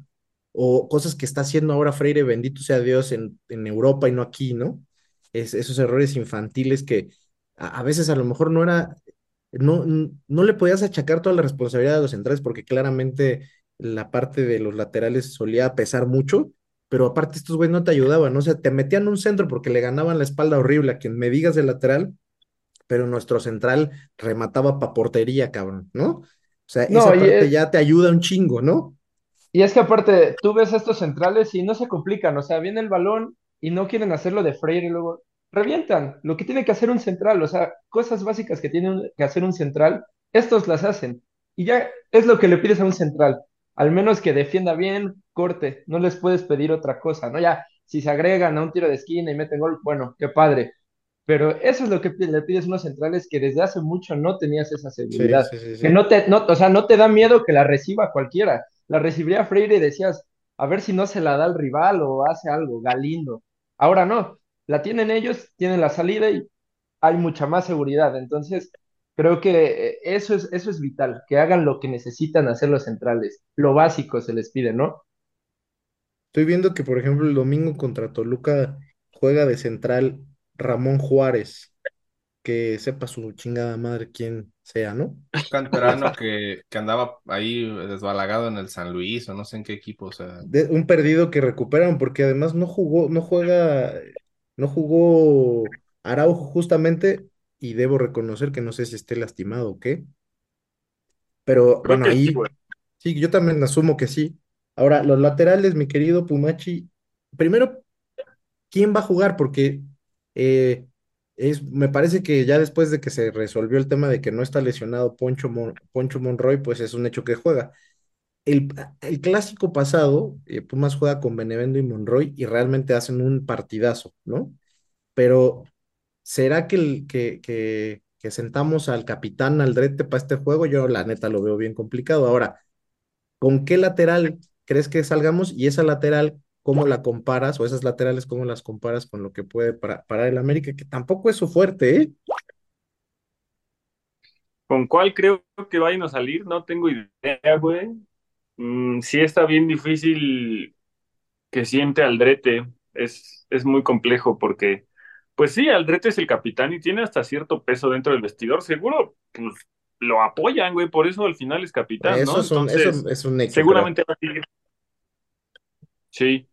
o cosas que está haciendo ahora Freire, bendito sea Dios, en, Europa y no aquí, ¿no? Es, esos errores infantiles que, a, veces a lo mejor no era, no, no le podías achacar toda la responsabilidad de los centrales porque claramente la parte de los laterales solía pesar mucho, pero aparte estos güeyes no te ayudaban, ¿no? o sea, te metían un centro porque le ganaban la espalda horrible a quien me digas de lateral, pero nuestro central remataba pa' portería, cabrón, ¿no? O sea, esa parte ya te ayuda un chingo, ¿no? Y es que aparte, tú ves estos centrales y no se complican, o sea, viene el balón y no quieren hacerlo de Freire y luego, revientan lo que tiene que hacer un central, o sea, cosas básicas que tiene que hacer un central, estos las hacen. Y ya es lo que le pides a un central, al menos que defienda bien, corte, no les puedes pedir otra cosa, ¿no? Ya, si se agregan a un tiro de esquina y meten gol, bueno, qué padre. Pero eso es lo que le pides a unos centrales que desde hace mucho no tenías esa seguridad. que no te, no, o sea, no te da miedo que la reciba cualquiera. La recibiría Freire y decías, a ver si no se la da al rival o hace algo, Galindo. Ahora no, la tienen ellos, tienen la salida y hay mucha más seguridad. Entonces, creo que eh, eso es, eso es vital, que hagan lo que necesitan hacer los centrales. Lo básico se les pide, ¿no? Estoy viendo que, por ejemplo, el domingo contra Toluca juega de central Ramón Juárez, que sepa su chingada madre quién sea, ¿no? Un canterano que, que, andaba ahí desbalagado en el San Luis o no sé en qué equipo, o sea. un perdido que recuperan porque además no jugó, no juega no jugó Araujo justamente y debo reconocer que no sé si esté lastimado o qué. Pero bueno, ahí sí, yo también asumo que sí. Ahora, los laterales, mi querido Pumachi, primero, ¿quién va a jugar? Porque eh, Es, me parece que ya después de que se resolvió el tema de que no está lesionado Poncho, Poncho Monroy, pues es un hecho que juega. El, el clásico pasado, eh, Pumas juega con Benevendo y Monroy y realmente hacen un partidazo, ¿no? Pero ¿será que, el, que, que, que sentamos al capitán Aldrete para este juego? Yo la neta lo veo bien complicado. Ahora, ¿con qué lateral crees que salgamos? Y esa lateral, ¿cómo la comparas? O esas laterales, ¿cómo las comparas con lo que puede para- parar el América? Que tampoco es su fuerte, ¿eh? ¿Con cuál creo que vayan a salir? No tengo idea, güey. Mm, sí está bien difícil que siente Aldrete. Es, es muy complejo porque, pues sí, Aldrete es el capitán y tiene hasta cierto peso dentro del vestidor. Seguro, pues lo apoyan, güey. Por eso al final es capitán, Eso ¿no? es un, eso es un hecho, seguramente va a seguir. Sí.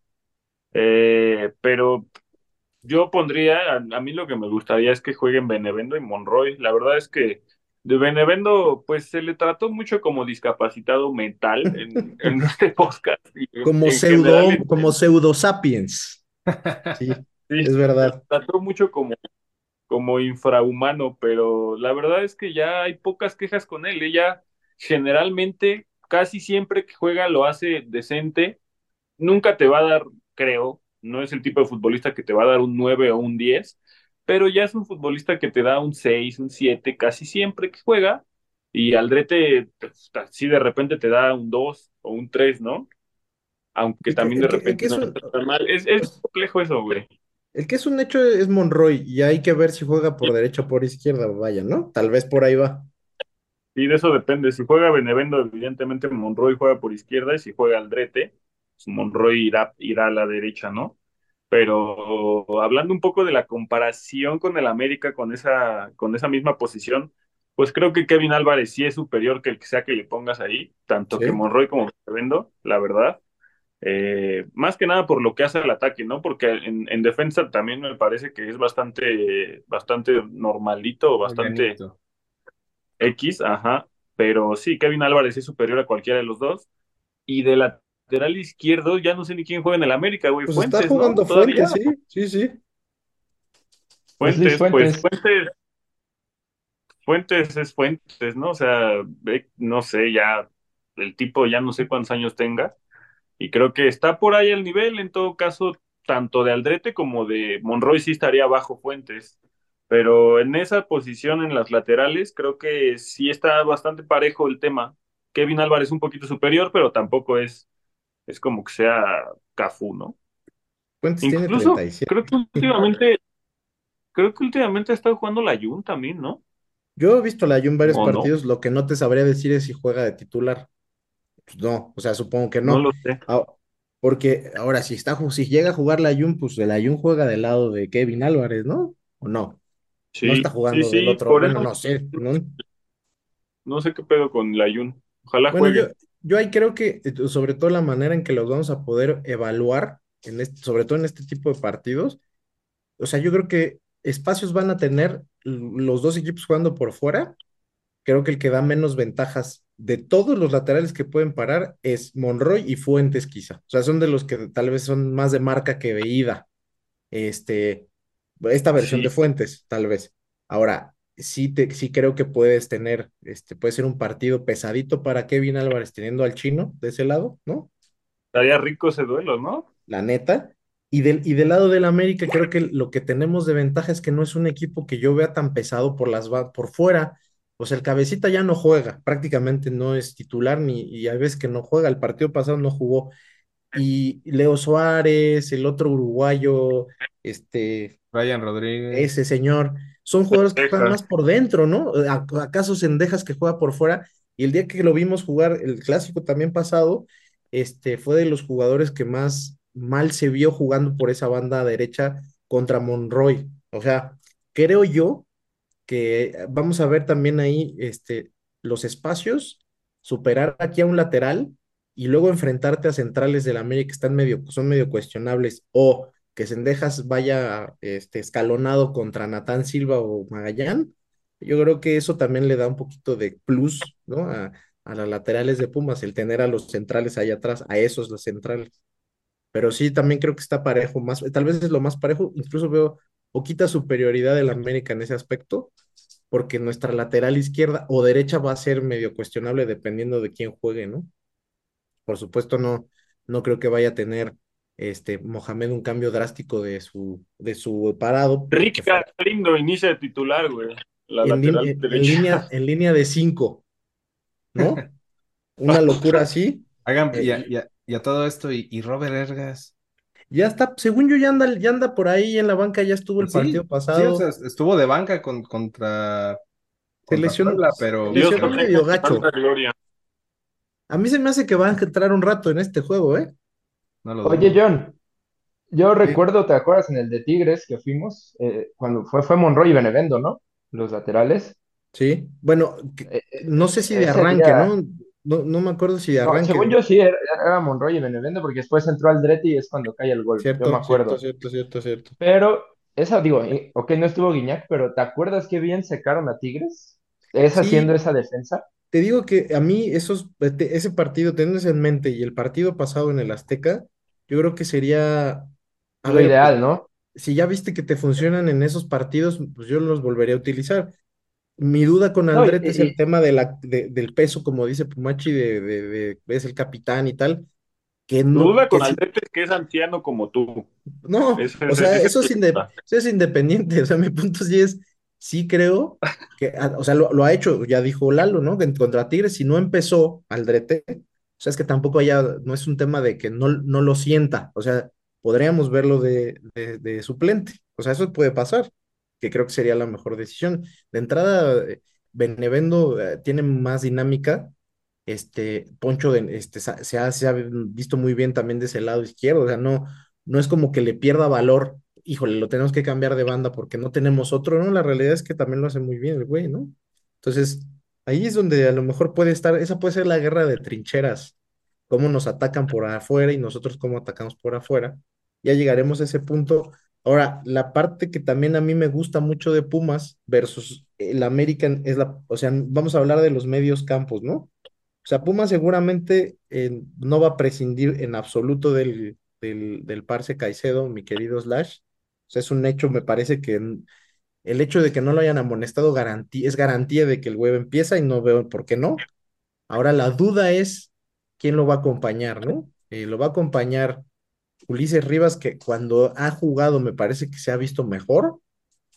Eh, pero Yo pondría, a, a mí lo que me gustaría es que jueguen Benevendo y Monroy. La verdad es que de Benevendo, pues se le trató mucho como discapacitado mental en, en este podcast. Y Como pseudo, general, como pseudo sapiens. Sí, sí, es se verdad. trató mucho como, como infrahumano, pero la verdad es que ya hay pocas quejas con él. Ella generalmente, casi siempre que juega lo hace decente nunca te va a dar, creo, no es el tipo de futbolista que te va a dar un 9 o un 10, pero ya es un futbolista que te da un 6, un 7 casi siempre que juega, y Aldrete pues, sí de repente te da un 2 o un 3, ¿no? Aunque también de repente no está tan mal. Es, es complejo eso, güey. El que es un hecho es Monroy y hay que ver si juega por derecha o por izquierda, vaya, ¿no? Tal vez por ahí va. Y de eso depende. Si juega Benevendo, evidentemente Monroy juega por izquierda, y si juega Aldrete, pues Monroy irá, irá a la derecha, ¿no? Pero hablando un poco de la comparación con el América, con esa, con esa misma posición, pues creo que Kevin Álvarez sí es superior que el que sea que le pongas ahí, tanto que Sí. Monroy como Benevendo, la verdad. Eh, más que nada por lo que hace el ataque, ¿no? Porque en, en defensa también me parece que es bastante, bastante normalito, bastante. X, ajá. Pero sí, Kevin Álvarez es superior a cualquiera de los dos. Y de lateral izquierdo, ya no sé ni quién juega en el América, güey. Pues está Fuentes, ¿no? jugando Todavía. Fuentes, sí, sí, sí. Pues Fuentes, pues Fuentes. Fuentes, Fuentes es Fuentes, ¿no? O sea, no sé, ya el tipo ya no sé cuántos años tenga. Y creo que está por ahí el nivel, en todo caso, tanto de Aldrete como de Monroy sí estaría bajo Fuentes. Pero en esa posición en las laterales, creo que sí está bastante parejo el tema. Kevin Álvarez un poquito superior, pero tampoco es, es como que sea Cafú, ¿no? Fuentes tiene Incluso 37. creo que últimamente, creo que últimamente ha estado jugando la Jun también, ¿no? Yo he visto la en varios partidos, lo que no te sabría decir es si juega de titular. Pues no, o sea, supongo que No no. lo sé. Ah, porque ahora, si está, si llega a jugar la Jun, pues el Ayun juega del lado de Kevin Álvarez, ¿no? ¿O no? No está Sí, sí, jugando del sí, otro. por Bueno, eso no sé, ¿no? no sé qué pedo con la Jun. Ojalá Bueno, yo, juegue. yo ahí creo que, eh, sobre todo la manera en que los vamos a poder evaluar, en este, sobre todo en este tipo de partidos, o sea, yo creo que espacios van a tener los dos equipos jugando por fuera. Creo que el que da menos ventajas de todos los laterales que pueden parar es Monroy y Fuentes, quizá. O sea, son de los que tal vez son más de marca que veída. Este, esta versión Sí, de Fuentes, tal vez. Ahora, sí, te, sí creo que puedes tener, este, puede ser un partido pesadito para Kevin Álvarez teniendo al chino de ese lado, ¿no? estaría rico ese duelo, ¿no? La neta. Y del, y del lado del América, creo que lo que tenemos de ventaja es que no es un equipo que yo vea tan pesado por las por fuera. O sea, el cabecita ya no juega, prácticamente no es titular ni, y hay veces que no juega. El partido pasado no jugó. Y Leo Suárez, el otro uruguayo, este, Brian Rodríguez. ese señor, son jugadores que juegan más por dentro, ¿no? ¿A- ¿Acaso Sendejas que juega por fuera? Y el día que lo vimos jugar, el clásico también pasado, este, fue de los jugadores que más mal se vio jugando por esa banda derecha contra Monroy. O sea, creo yo que vamos a ver también ahí este, los espacios, superar aquí a un lateral y luego enfrentarte a centrales del América que están medio, son medio cuestionables, o que Sendejas vaya este, escalonado contra Natán Silva o Magallán. Yo creo que eso también le da un poquito de plus, ¿no? A, a las laterales de Pumas, el tener a los centrales ahí atrás, a esos los centrales. Pero sí, también creo que está parejo, más, tal vez es lo más parejo, incluso veo o quita superioridad del América en ese aspecto, porque nuestra lateral izquierda o derecha va a ser medio cuestionable dependiendo de quién juegue, ¿no? Por supuesto, no, no creo que vaya a tener este Mohamed un cambio drástico de su, de su parado. Rick Galindo inicia de titular, güey. La en, lateral en derecha. línea, en línea de cinco, ¿no? Una locura así. Hagan, Eh, y, a, y a- y a todo esto, y, y Robert Ergas. Ya está, según yo ya anda, ya anda por ahí en la banca, ya estuvo el Sí, partido sí, pasado. o sea, estuvo de banca con, contra, Se lesionó- pero se Dios medio gacho. A mí se me hace que va a entrar un rato en este juego, ¿eh? no lo Oye. John, yo recuerdo, ¿te acuerdas en el de Tigres que fuimos? Eh, cuando fue, fue Monroy y Benevendo, ¿no? Los laterales. Sí. Bueno, que- Eh, eh, no sé si de arranque, día- ¿no? No, no me acuerdo si de No, arranque. según yo sí, era, era Monroy y Benevendo, porque después entró Aldrete y es cuando cae el gol. Yo me Cierto, acuerdo. cierto, cierto, cierto, cierto. Pero, esa digo, eh, ok, no estuvo Guiñac, pero ¿te acuerdas qué bien secaron a Tigres? Es Sí. haciendo esa defensa. Te digo que a mí esos, ese partido, teniendo en mente y el partido pasado en el Azteca, yo creo que sería, a Lo ver, ideal, ¿no? si ya viste que te funcionan en esos partidos, pues yo los volvería a utilizar. Mi duda con No, y- Andrés es el y- tema de la, de- del peso, como dice Pumachi, de, de, de- es el capitán y tal, que Tu no, duda que con Aldrete es que es anciano como tú. no, o sea, eso es, ese- inde- eso es independiente, o sea, mi punto sí es, sí creo que, ah, o sea, lo, lo ha hecho, ya dijo Lalo, ¿no? Que contra Tigres, si no empezó Aldrete, o sea, es que tampoco haya, no es un tema de que no, no lo sienta, o sea, podríamos verlo de, de, de suplente, o sea, eso puede pasar, que creo que sería la mejor decisión. De entrada, Benevendo eh, tiene más dinámica, este, Poncho este, sa- se ha, se ha visto muy bien también de ese lado izquierdo, o sea, no, no es como que le pierda valor, híjole, lo tenemos que cambiar de banda porque no tenemos otro, ¿no? La realidad es que también lo hace muy bien el güey, ¿no? Entonces, ahí es donde a lo mejor puede estar, esa puede ser la guerra de trincheras, cómo nos atacan por afuera y nosotros cómo atacamos por afuera. Ya llegaremos a ese punto. Ahora, la parte que también a mí me gusta mucho de Pumas versus el American es la, o sea, vamos a hablar de los medios campos, ¿no? O sea, Pumas seguramente eh, no va a prescindir en absoluto del, del, del Parce Caicedo, mi querido Slash. O sea, es un hecho, me parece que el hecho de que no lo hayan amonestado es garantía de que el huevo empieza y no veo por qué no. Ahora la duda es quién lo va a acompañar, ¿no? Eh, lo va a acompañar Ulises Rivas, que cuando ha jugado me parece que se ha visto mejor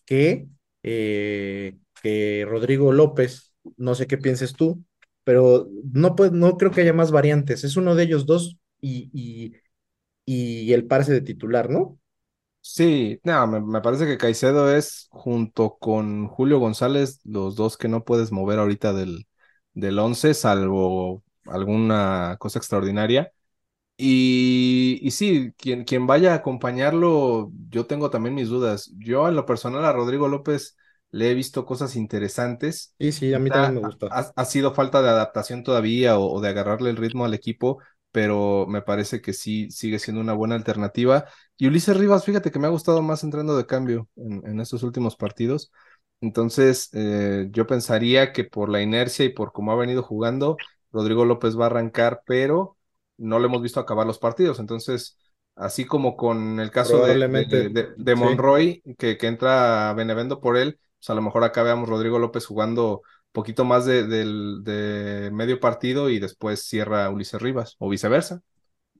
que, eh, que Rodrigo López. No sé qué pienses tú, pero no, pues, no creo que haya más variantes. Es uno de ellos dos y, y, y el Parce de titular, ¿no? Sí, me, me parece que Caicedo es junto con Julio González los dos que no puedes mover ahorita del, del 11, salvo alguna cosa extraordinaria. Y, y sí, quien, quien vaya a acompañarlo, yo tengo también mis dudas. Yo en lo personal a Rodrigo López le he visto cosas interesantes. Sí, sí, a mí también me gustó. Ha, ha sido falta de adaptación todavía o, o de agarrarle el ritmo al equipo, pero me parece que sí sigue siendo una buena alternativa. Y Ulises Rivas, fíjate que me ha gustado más entrando de cambio en, en estos últimos partidos. Entonces, eh, yo pensaría que por la inercia y por cómo ha venido jugando, Rodrigo López va a arrancar, pero no lo hemos visto acabar los partidos. Entonces, así como con el caso de, de, de- de sí. Monroy, que, que entra Benevendo por él, pues a lo mejor acá veamos Rodrigo López jugando poquito más de medio partido y después cierra Ulises Rivas, o viceversa.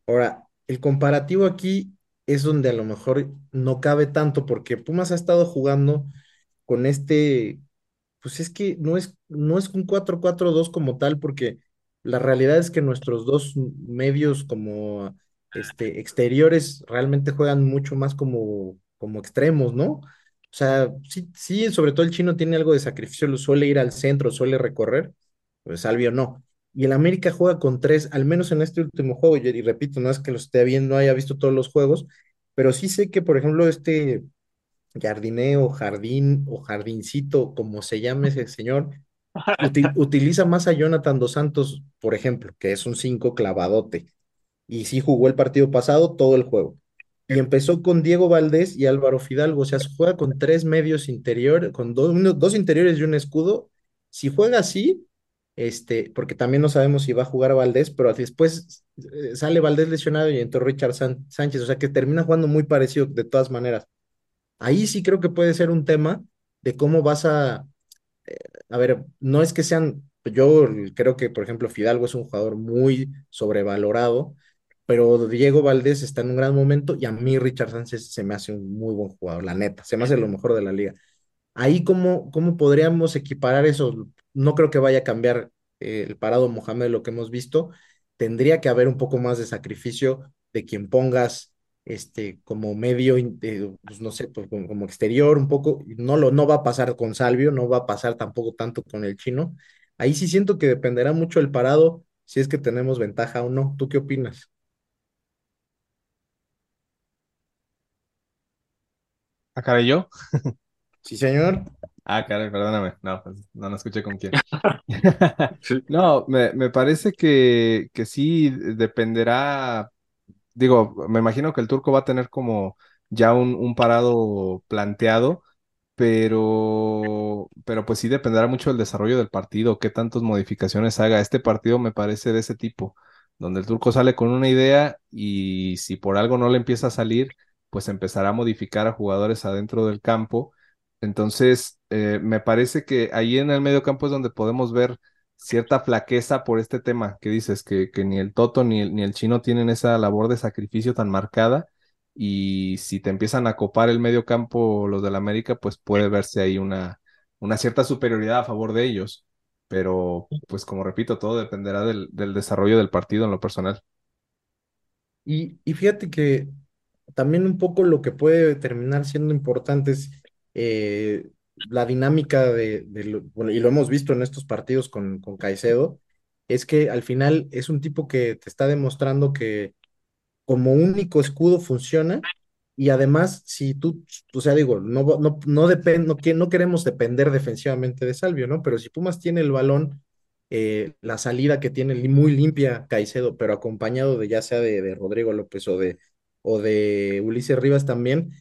Ahora, el comparativo aquí es donde a lo mejor no cabe tanto porque Pumas ha estado jugando con este, pues es que no es, no es un 4-4-2 como tal porque la realidad es que nuestros dos medios como este, exteriores realmente juegan mucho más como, como extremos, ¿no? O sea, sí, sí, sobre todo el chino tiene algo de sacrificio, lo suele ir al centro, suele recorrer, pues Salvio no. Y el América juega con tres, al menos en este último juego, y, repito, no es que lo esté viendo, haya visto todos los juegos, pero sí sé que, por ejemplo, este jardineo, jardín o jardincito, como se llame ese señor, uti- utiliza más a Jonathan Dos Santos, por ejemplo, que es un 5 clavadote, y sí jugó el partido pasado todo el juego. Y empezó con Diego Valdés y Álvaro Fidalgo, o sea, juega con tres medios interiores, con do- uno- dos interiores y un escudo. Si juega así, este, porque también no sabemos si va a jugar Valdés, pero después eh, sale Valdés lesionado y entró Richard San- Sánchez, o sea que termina jugando muy parecido de todas maneras. Ahí sí creo que puede ser un tema de cómo vas a, a ver, no es que sean, yo creo que, por ejemplo, Fidalgo es un jugador muy sobrevalorado, pero Diego Valdés está en un gran momento y a mí Richard Sánchez se me hace un muy buen jugador, la neta, se me hace lo mejor de la liga. Ahí, ¿cómo, cómo podríamos equiparar eso? No creo que vaya a cambiar eh, el parado Mohamed lo que hemos visto. Tendría que haber un poco más de sacrificio de quien pongas este, como medio, eh, pues no sé, pues como, como exterior un poco. No, lo, no va a pasar con Salvio, no va a pasar tampoco tanto con el chino. Ahí sí siento que dependerá mucho el parado, si es que tenemos ventaja o no. ¿Tú qué opinas? ¿A cara yo? Sí, señor. Ah, caray, perdóname. No, pues, no, no escuché con quién. No, me, me parece que, que sí dependerá. Digo, me imagino que el turco va a tener como ya un, un parado planteado, pero, pero pues sí dependerá mucho del desarrollo del partido, qué tantas modificaciones haga. Este partido me parece de ese tipo, donde el turco sale con una idea y si por algo no le empieza a salir, pues empezará a modificar a jugadores adentro del campo. Entonces, eh, me parece que ahí en el medio campo es donde podemos ver cierta flaqueza por este tema que dices, que, que ni el Toto ni el, ni el Chino tienen esa labor de sacrificio tan marcada y si te empiezan a copar el medio campo los del América, pues puede verse ahí una, una cierta superioridad a favor de ellos. Pero, pues como repito, todo dependerá del, del desarrollo del partido en lo personal. Y, y fíjate que también un poco lo que puede terminar siendo importante es eh, la dinámica de, bueno, y lo hemos visto en estos partidos con, con Caicedo, es que al final es un tipo que te está demostrando que como único escudo funciona y además si tú, o sea, digo, no, no, no, depen- no, no queremos depender defensivamente de Salvio, ¿no? Pero si Pumas tiene el balón, eh, la salida que tiene muy limpia Caicedo, pero acompañado de ya sea de, de Rodrigo López o de, o de Ulises Rivas también,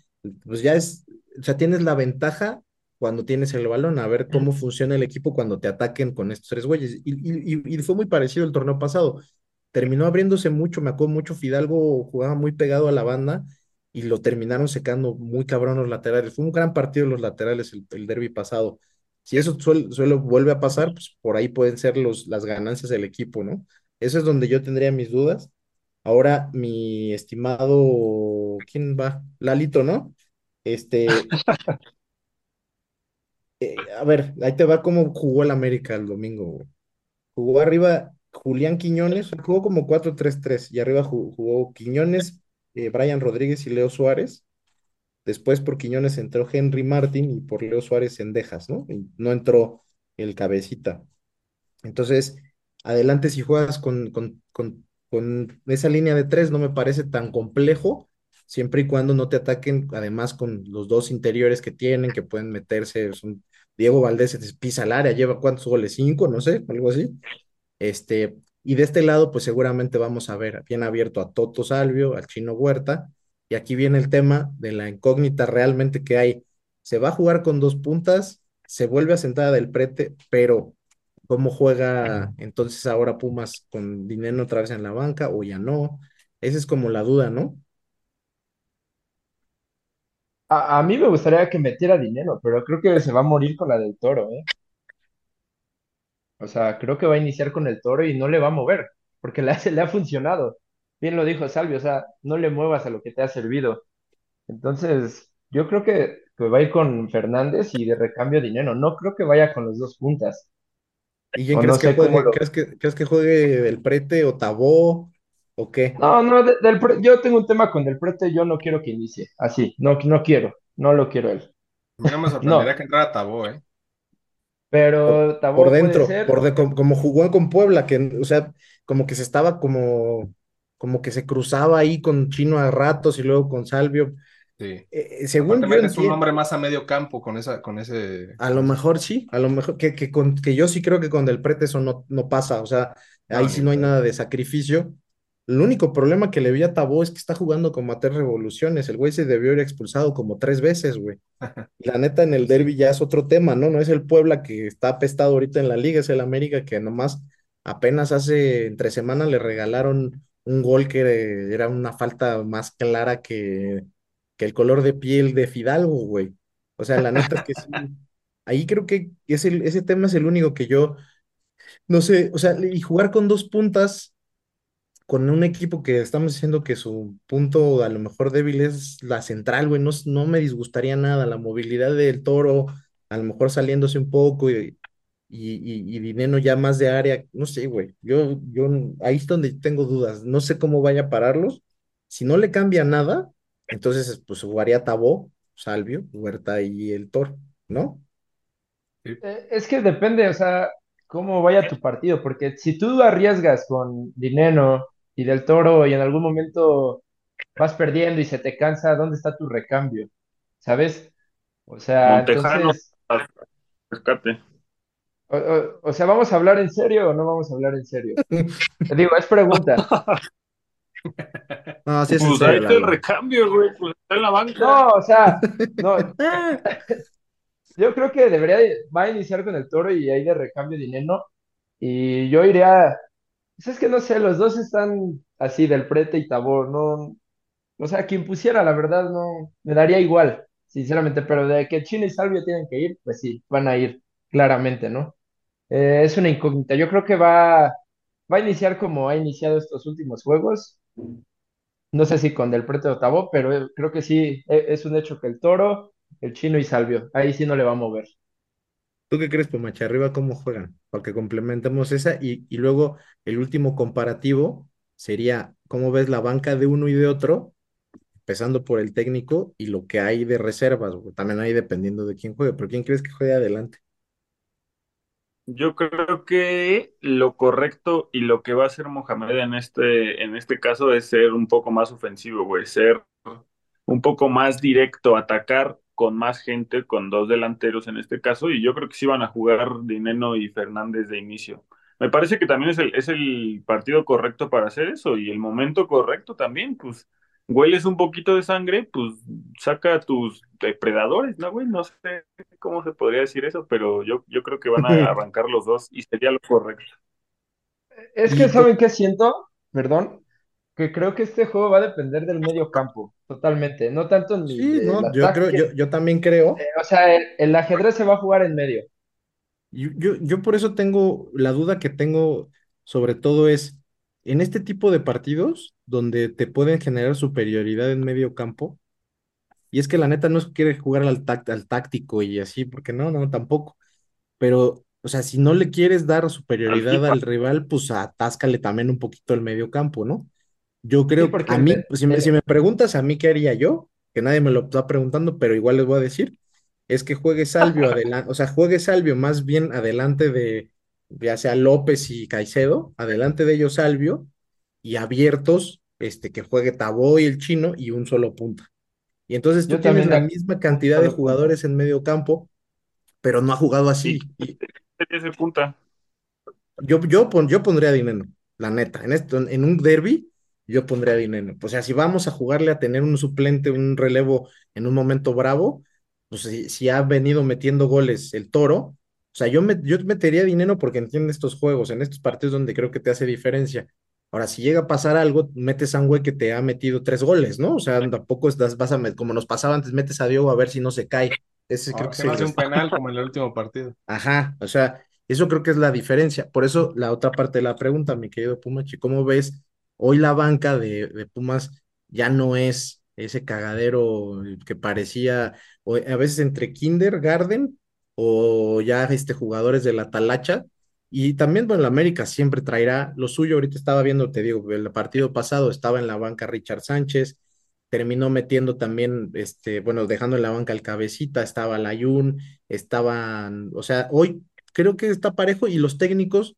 pues ya es, o sea, tienes la ventaja cuando tienes el balón, a ver cómo funciona el equipo cuando te ataquen con estos tres güeyes. Y, y, y y fue muy parecido el torneo pasado terminó abriéndose mucho, me acuerdo mucho, Fidalgo jugaba muy pegado a la banda y lo terminaron secando muy cabrón los laterales. Fue un gran partido los laterales el, el derby pasado. Si eso suele, suele- vuelve a pasar, pues por ahí pueden ser los, las ganancias del equipo, ¿no? Eso es donde yo tendría mis dudas. Ahora, mi estimado, ¿quién va? Lalito, ¿no? Este, eh, a ver, ahí te va cómo jugó el América el domingo. Jugó arriba Julián Quiñones, jugó como cuatro tres tres y arriba ju- jugó Quiñones, eh, Brian Rodríguez y Leo Suárez. Después por Quiñones entró Henry Martin y por Leo Suárez Cendejas, ¿no? Y no entró el cabecita. Entonces, adelante si juegas con, con, con, con esa línea de tres, no me parece tan complejo, siempre y cuando no te ataquen, además con los dos interiores que tienen, que pueden meterse, Diego Valdés se pisa al área, lleva cuántos goles, cinco, no sé, algo así. Este, y de este lado, pues seguramente vamos a ver bien abierto a Toto Salvio, al Chino Huerta, y aquí viene el tema de la incógnita realmente que hay. Se va a jugar con dos puntas, se vuelve a sentar del prete, pero ¿cómo juega entonces ahora Pumas con Dinero otra vez en la banca o ya no? Esa es como la duda, ¿no? A, a mí me gustaría que metiera dinero, pero creo que se va a morir con la del Toro, ¿eh? O sea, creo que va a iniciar con el Toro y no le va a mover, porque le, hace- le ha funcionado. Bien lo dijo Salvio, o sea, no le muevas a lo que te ha servido. Entonces, yo creo que, que va a ir con Fernández y de recambio dinero. No creo que vaya con los dos puntas. ¿Y quién O crees no que sé cómo juegue? lo... ¿Crees que, crees que juegue del prete o Tabó o qué? No, no, de- del Pre- yo tengo un tema con Del Prete, yo no quiero que inicie. Así, no, no quiero, no lo quiero él. No me No, sorprendería que entrara Tabó, ¿eh? por, pero por Tabó puede dentro, ser, por de, como, como jugó con Puebla, que, o sea, como que se estaba como, como que se cruzaba ahí con Chino a ratos y luego con Salvio. Sí. Eh, eh, Aparte según yo metes un hombre más a medio campo con esa, con ese, a lo mejor sí, a lo mejor que, que, con, que yo sí creo que con Del Prete eso no, no pasa, o sea, ahí No, sí no hay nada de sacrificio. El único problema que le vi a Tabó es que está jugando como a tres revoluciones, el güey se debió haber expulsado como tres veces, güey. La neta, en el derby ya es otro tema, ¿no? No es el Puebla que está apestado ahorita en la liga, es el América que nomás apenas hace entre semanas le regalaron un gol que era una falta más clara que, que el color de piel de Fidalgo, güey. O sea, la neta es que sí. Ahí creo que es el- ese tema es el único que yo, no sé, o sea, y jugar con dos puntas con un equipo que estamos diciendo que su punto a lo mejor débil es la central, güey, no, no me disgustaría nada, la movilidad del Toro, a lo mejor saliéndose un poco y, y, y, y Dineno ya más de área, no sé, güey, yo, yo, ahí es donde tengo dudas, no sé cómo vaya a pararlos, si no le cambia nada, entonces pues jugaría Tabó, Salvio, Huerta y el Toro, ¿no? Eh, Es que depende, o sea, cómo vaya tu partido, porque si tú arriesgas con Dineno y Del Toro y en algún momento vas perdiendo y se te cansa, ¿dónde está tu recambio? ¿Sabes? O sea, Montejano, entonces, rescate. o, o- o sea, ¿vamos a hablar en serio o no vamos a hablar en serio? Te digo, es pregunta. No, sí es Pues serio, ahí está el recambio, güey, pues está en la banca. No, o sea, no, yo creo que debería, de- va a iniciar con el Toro y ahí de recambio Dineno, y yo iría, pues es que no sé, los dos están así del Prete y Tabor, no, O sea, quien pusiera, la verdad, no me daría igual, sinceramente, pero de que Chile y Salvio tienen que ir, pues sí, van a ir, claramente, ¿no? Eh, es una incógnita. Yo creo que va, va a iniciar como ha iniciado estos últimos juegos. No sé si con Del Prete o Tabó, pero eh, creo que sí, e- es un hecho que el Toro, el Chino y Salvio, ahí sí no le va a mover. ¿Tú qué crees, Pumacha? Arriba, ¿cómo juegan? Para que complementemos esa y, y luego el último comparativo sería cómo ves la banca de uno y de otro, empezando por el técnico y lo que hay de reservas. También ahí dependiendo de quién juegue, pero ¿quién crees que juegue adelante? Yo creo que lo correcto y lo que va a hacer Mohamed en este, en este caso es ser un poco más ofensivo, güey, ser un poco más directo, atacar con más gente, con dos delanteros en este caso, y yo creo que sí van a jugar Dineno y Fernández de inicio. Me parece que también es el, es el partido correcto para hacer eso y el momento correcto también, pues hueles un poquito de sangre, pues saca a tus depredadores, ¿no, güey? No sé cómo se podría decir eso, pero yo, yo creo que van a arrancar los dos y sería lo correcto. Es que, ¿saben qué siento? Perdón, que creo que este juego va a depender del medio campo, totalmente, no tanto ni sí, no, yo creo, yo, yo también creo. Eh, o sea, el, el ajedrez se va a jugar en medio. Yo, yo, yo por eso tengo, la duda que tengo sobre todo es, en este tipo de partidos donde te pueden generar superioridad en medio campo, y es que la neta no es que quiere jugar al, al táctico y así, porque no, no, tampoco. Pero, o sea, si no le quieres dar superioridad al rival, pues atáscale también un poquito el medio campo, ¿no? Yo Sí, creo, porque a mí, pues, si me, el- si me preguntas a mí qué haría yo, que nadie me lo está preguntando, pero igual les voy a decir, es que juegue Salvio adelante, o sea, juegue Salvio más bien adelante de, ya sea López y Caicedo, adelante de ellos Salvio, y abiertos, este, que juegue Tabó y el chino y un solo punta. Y entonces tú yo tienes la misma cantidad de jugadores en medio campo, pero no ha jugado ¿Y así. sería ese punta? yo, yo, pon- yo pondría dinero, la neta. En esto, en un derby, yo pondría dinero. O sea, si vamos a jugarle a tener un suplente, un relevo en un momento bravo, pues si, si ha venido metiendo goles el Toro, o sea, yo, me, yo metería dinero porque entiende estos juegos, en estos partidos donde creo que te hace diferencia. Ahora, si llega a pasar algo, metes a un güey que te ha metido tres goles, ¿no? O sea, tampoco estás, vas a, como nos pasaba antes, metes a Diogo a ver si no se cae. Ese creo Ah, que que no el, hace un penal como en el último partido. Ajá, o sea, eso creo que es la diferencia. Por eso la otra parte de la pregunta, mi querido Pumachi, ¿cómo ves? Hoy la banca de, Pumas ya no es ese cagadero que parecía a veces entre kindergarten o ya este, jugadores de la talacha. Y también, bueno, la América siempre traerá lo suyo. Ahorita estaba viendo, te digo, el partido pasado estaba en la banca Richard Sánchez, terminó metiendo también, este, bueno, dejando en la banca el cabecita, estaba Layún, estaban, o sea, hoy creo que está parejo y los técnicos,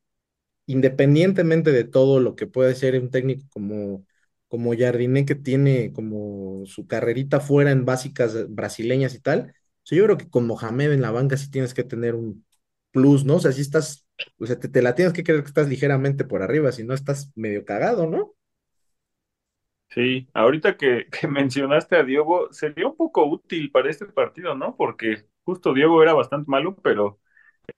independientemente de todo lo que puede ser un técnico como, como Jardiné, que tiene como su carrerita fuera en básicas brasileñas y tal, yo creo que con Mohamed en la banca sí tienes que tener un plus, ¿no? O sea, si estás, o sea, te, la tienes que creer que estás ligeramente por arriba, si no estás medio cagado, ¿no? Sí, ahorita que, que mencionaste a Diogo, sería un poco útil para este partido, ¿no? Porque justo Diego era bastante malo, pero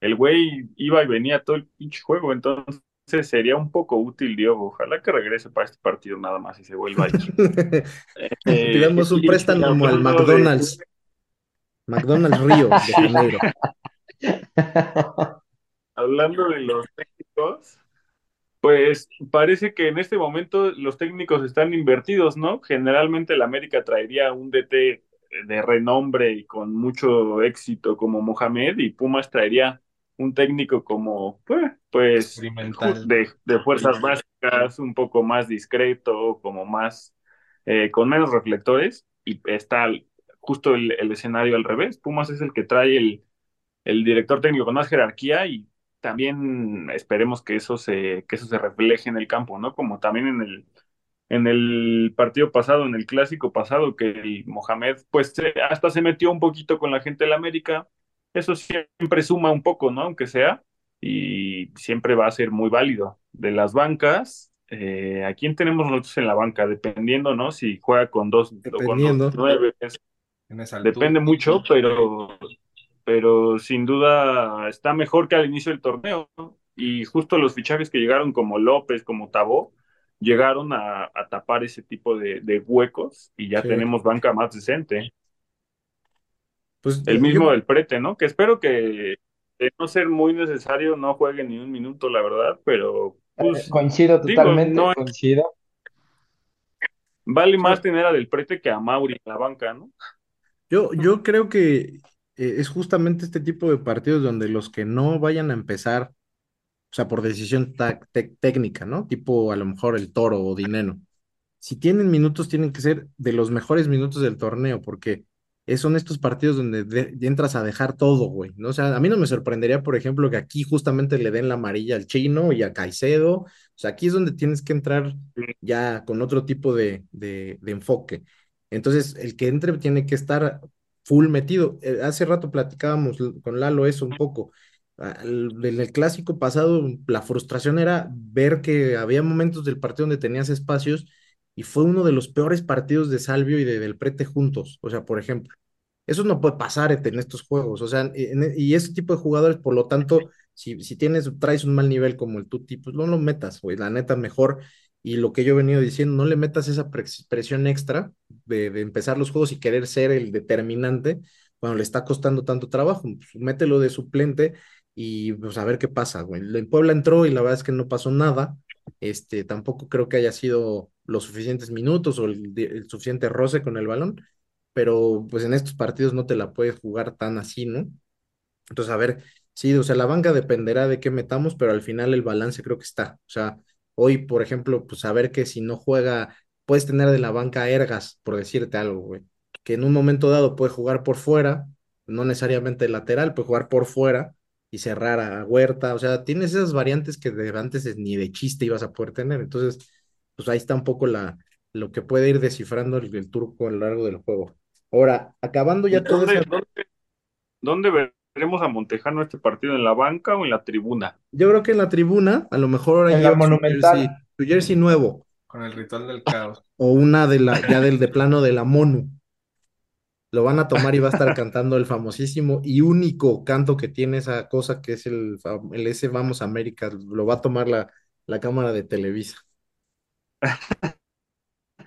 el güey iba y venía todo el pinche juego, entonces sería un poco útil, Diogo. Ojalá que regrese para este partido nada más y se vuelva a ir. Eh, Pidamos un préstamo al McDonald's. McDonald's Río de Janeiro. Hablando de los técnicos, pues parece que en este momento los técnicos están invertidos, ¿no? Generalmente el América traería un DT de renombre y con mucho éxito como Mohamed y Pumas traería un técnico como pues, pues de, de, fuerzas básicas, un poco más discreto, como más eh, con menos reflectores y está justo el, el, escenario al revés. Pumas es el que trae el, el director técnico con más jerarquía y también esperemos que eso se, que eso se refleje en el campo, ¿no? Como también en el, en el partido pasado, en el clásico pasado, que el Mohamed, pues hasta se metió un poquito con la gente del América. Eso siempre suma un poco, ¿no? Aunque sea, y siempre va a ser muy válido. De las bancas, eh, ¿a quién tenemos nosotros en la banca? Dependiendo, ¿no? Si juega con dos, Dependiendo. con dos nueve. Depende mucho, pero, pero sin duda está mejor que al inicio del torneo. ¿no? Y justo los fichajes que llegaron como López, como Tabó, llegaron a, a tapar ese tipo de, de huecos y ya Sí. tenemos banca más decente. Pues El yo- mismo del Prete, ¿no? Que espero que de no ser muy necesario no juegue ni un minuto, la verdad, pero pues Coincido digo, totalmente, no- coincido. vale más tener a Del Prete que a Mauri en la banca, ¿no? Yo, yo creo que eh, es justamente este tipo de partidos donde los que no vayan a empezar, o sea, por decisión técnica, ¿no? Tipo a lo mejor el Toro o Dineno. Si tienen minutos, tienen que ser de los mejores minutos del torneo, porque son estos partidos donde de- entras a dejar todo, güey, ¿no? O sea, a mí no me sorprendería, por ejemplo, que aquí justamente le den la amarilla al Chino y a Caicedo. O sea, aquí es donde tienes que entrar ya con otro tipo de, de, de enfoque. Entonces, el que entre tiene que estar full metido. Eh, hace rato platicábamos con Lalo eso un poco. En el clásico pasado, la frustración era ver que había momentos del partido donde tenías espacios y fue uno de los peores partidos de Salvio y de Del Prete juntos. O sea, por ejemplo, eso no puede pasar en estos juegos. O sea, en- y ese tipo de jugadores, por lo tanto, si, si tienes, traes un mal nivel como el Tuti, pues no lo metas, güey. La neta, mejor. Y lo que yo he venido diciendo, no le metas esa pres- presión extra de, de empezar los juegos y querer ser el determinante cuando le está costando tanto trabajo. Pues, mételo de suplente y pues a ver qué pasa, güey. En Puebla entró y la verdad es que no pasó nada. Este, tampoco creo que haya sido los suficientes minutos o el, el suficiente roce con el balón, pero pues en estos partidos no te la puedes jugar tan así, ¿no? Entonces, a ver, sí, o sea, la banca dependerá de qué metamos, pero al final el balance creo que está. O sea, hoy, por ejemplo, pues saber que si no juega, puedes tener de la banca a Ergas, por decirte algo, güey, que en un momento dado puede jugar por fuera, no necesariamente lateral, puede jugar por fuera y cerrar a Huerta. O sea, tienes esas variantes que de antes es- ni de chiste ibas a poder tener. Entonces, pues ahí está un poco la, lo que puede ir descifrando el, el turco a lo largo del juego. Ahora, acabando ya todo ¿Dónde, esa dónde, dónde veremos a Montejano este partido? ¿En la banca o en la tribuna? Yo creo que en la tribuna, a lo mejor ahora En la su Monumental. jersey, su jersey nuevo, Con el ritual del caos. o una de la, ya del de plano de la Monu. Lo van a tomar y va a estar cantando el famosísimo y único canto que tiene esa cosa que es el, el ese Vamos América. Lo va a tomar la, la cámara de Televisa.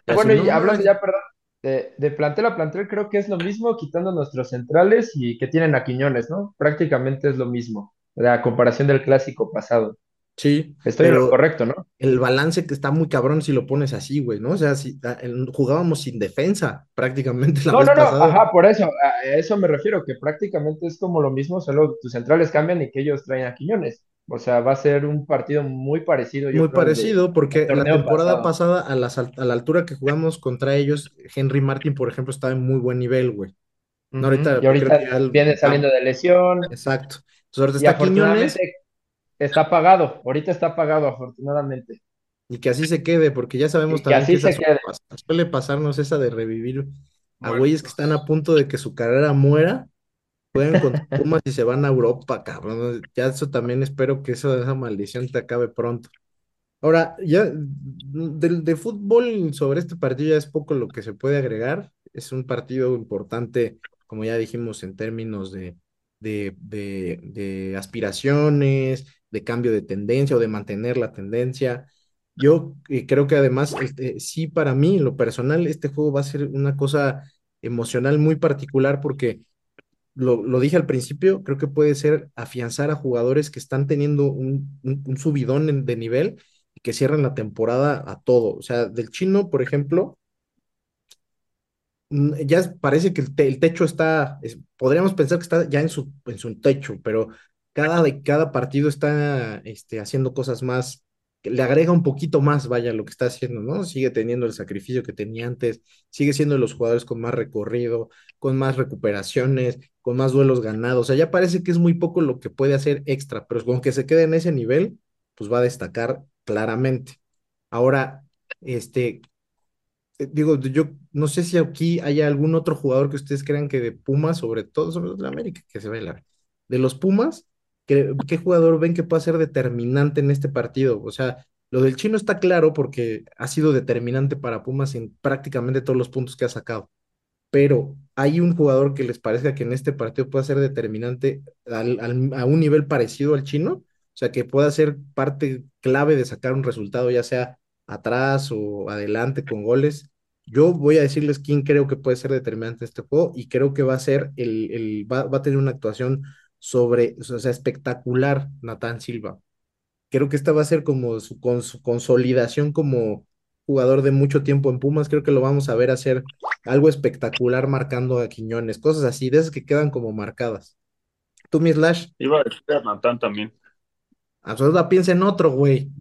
Ya, Bueno, y hablando ya, perdón, de, de plantel a plantel, creo que es lo mismo quitando nuestros centrales y que tienen a Quiñones, ¿no? Prácticamente es lo mismo, la comparación del clásico pasado. Sí, Estoy en lo correcto, ¿no? el balance que está muy cabrón si lo pones así, güey, ¿no? O sea, si ah, jugábamos sin defensa prácticamente la No, vez no, no, pasada. ajá, por eso, a eso me refiero, que prácticamente es como lo mismo, solo tus centrales cambian y que ellos traen a Quiñones. O sea, va a ser un partido muy parecido, yo Muy creo, al de- parecido, porque la temporada pasado. pasada, a, la altura que jugamos contra ellos, Henry Martin, por ejemplo, estaba en muy buen nivel, güey. No, ahorita Y ahorita viene saliendo de lesión Exacto. Entonces ahorita y está Quiñones está pagado, ahorita está pagado, afortunadamente. y que así se quede, porque ya sabemos Y también que así esa se quede. suele, pas- suele pasarnos esa de revivir a güeyes que están a punto de que su carrera muera, juegan contra Pumas y se van a Europa, cabrón. Ya eso también espero que eso, esa maldición te acabe pronto. Ahora, ya del de fútbol sobre este partido ya es poco lo que se puede agregar. Es un partido importante, como ya dijimos, en términos de, de, de, de aspiraciones, de cambio de tendencia o de mantener la tendencia. Yo eh, creo que además, este, sí, para mí, lo personal, este juego va a ser una cosa emocional muy particular porque lo, lo dije al principio, creo que puede ser afianzar a jugadores que están teniendo un, un, subidón de nivel y que cierran la temporada a todo. O sea, del chino, por ejemplo mm, ya parece que el, te- el techo está, es- podríamos pensar que está ya en su, en su techo, pero cada, cada partido está este, haciendo cosas más, le agrega un poquito más, vaya, lo que está haciendo, ¿no? Sigue teniendo el sacrificio que tenía antes, sigue siendo de los jugadores con más recorrido, con más recuperaciones, con más duelos ganados, o sea, ya parece que es muy poco lo que puede hacer extra, pero con que se quede en ese nivel, pues va a destacar claramente. Ahora, este, eh, digo, yo no sé si aquí hay algún otro jugador que ustedes crean que de Pumas, sobre todo, sobre todo de América, que se ve la... De los Pumas, ¿qué, jugador ven que pueda ser determinante en este partido? O sea, lo del chino está claro porque ha sido determinante para Pumas en prácticamente todos los puntos que ha sacado pero hay un jugador que les parezca que en este partido pueda ser determinante al- al- a un nivel parecido al chino, o sea, que pueda ser parte clave de sacar un resultado, ya sea atrás o adelante con goles. Yo voy a decirles quién creo que puede ser determinante en este juego y creo que va a ser el, el va, va a tener una actuación sobre, o sea, espectacular Natán Silva creo que esta va a ser como su, con su consolidación como jugador de mucho tiempo en Pumas. Creo que lo vamos a ver hacer algo espectacular marcando a Quiñones, cosas así, de esas que quedan como marcadas. Tú, mi Slash, Iba a decir a Natán también. absoluta piensa en otro, güey.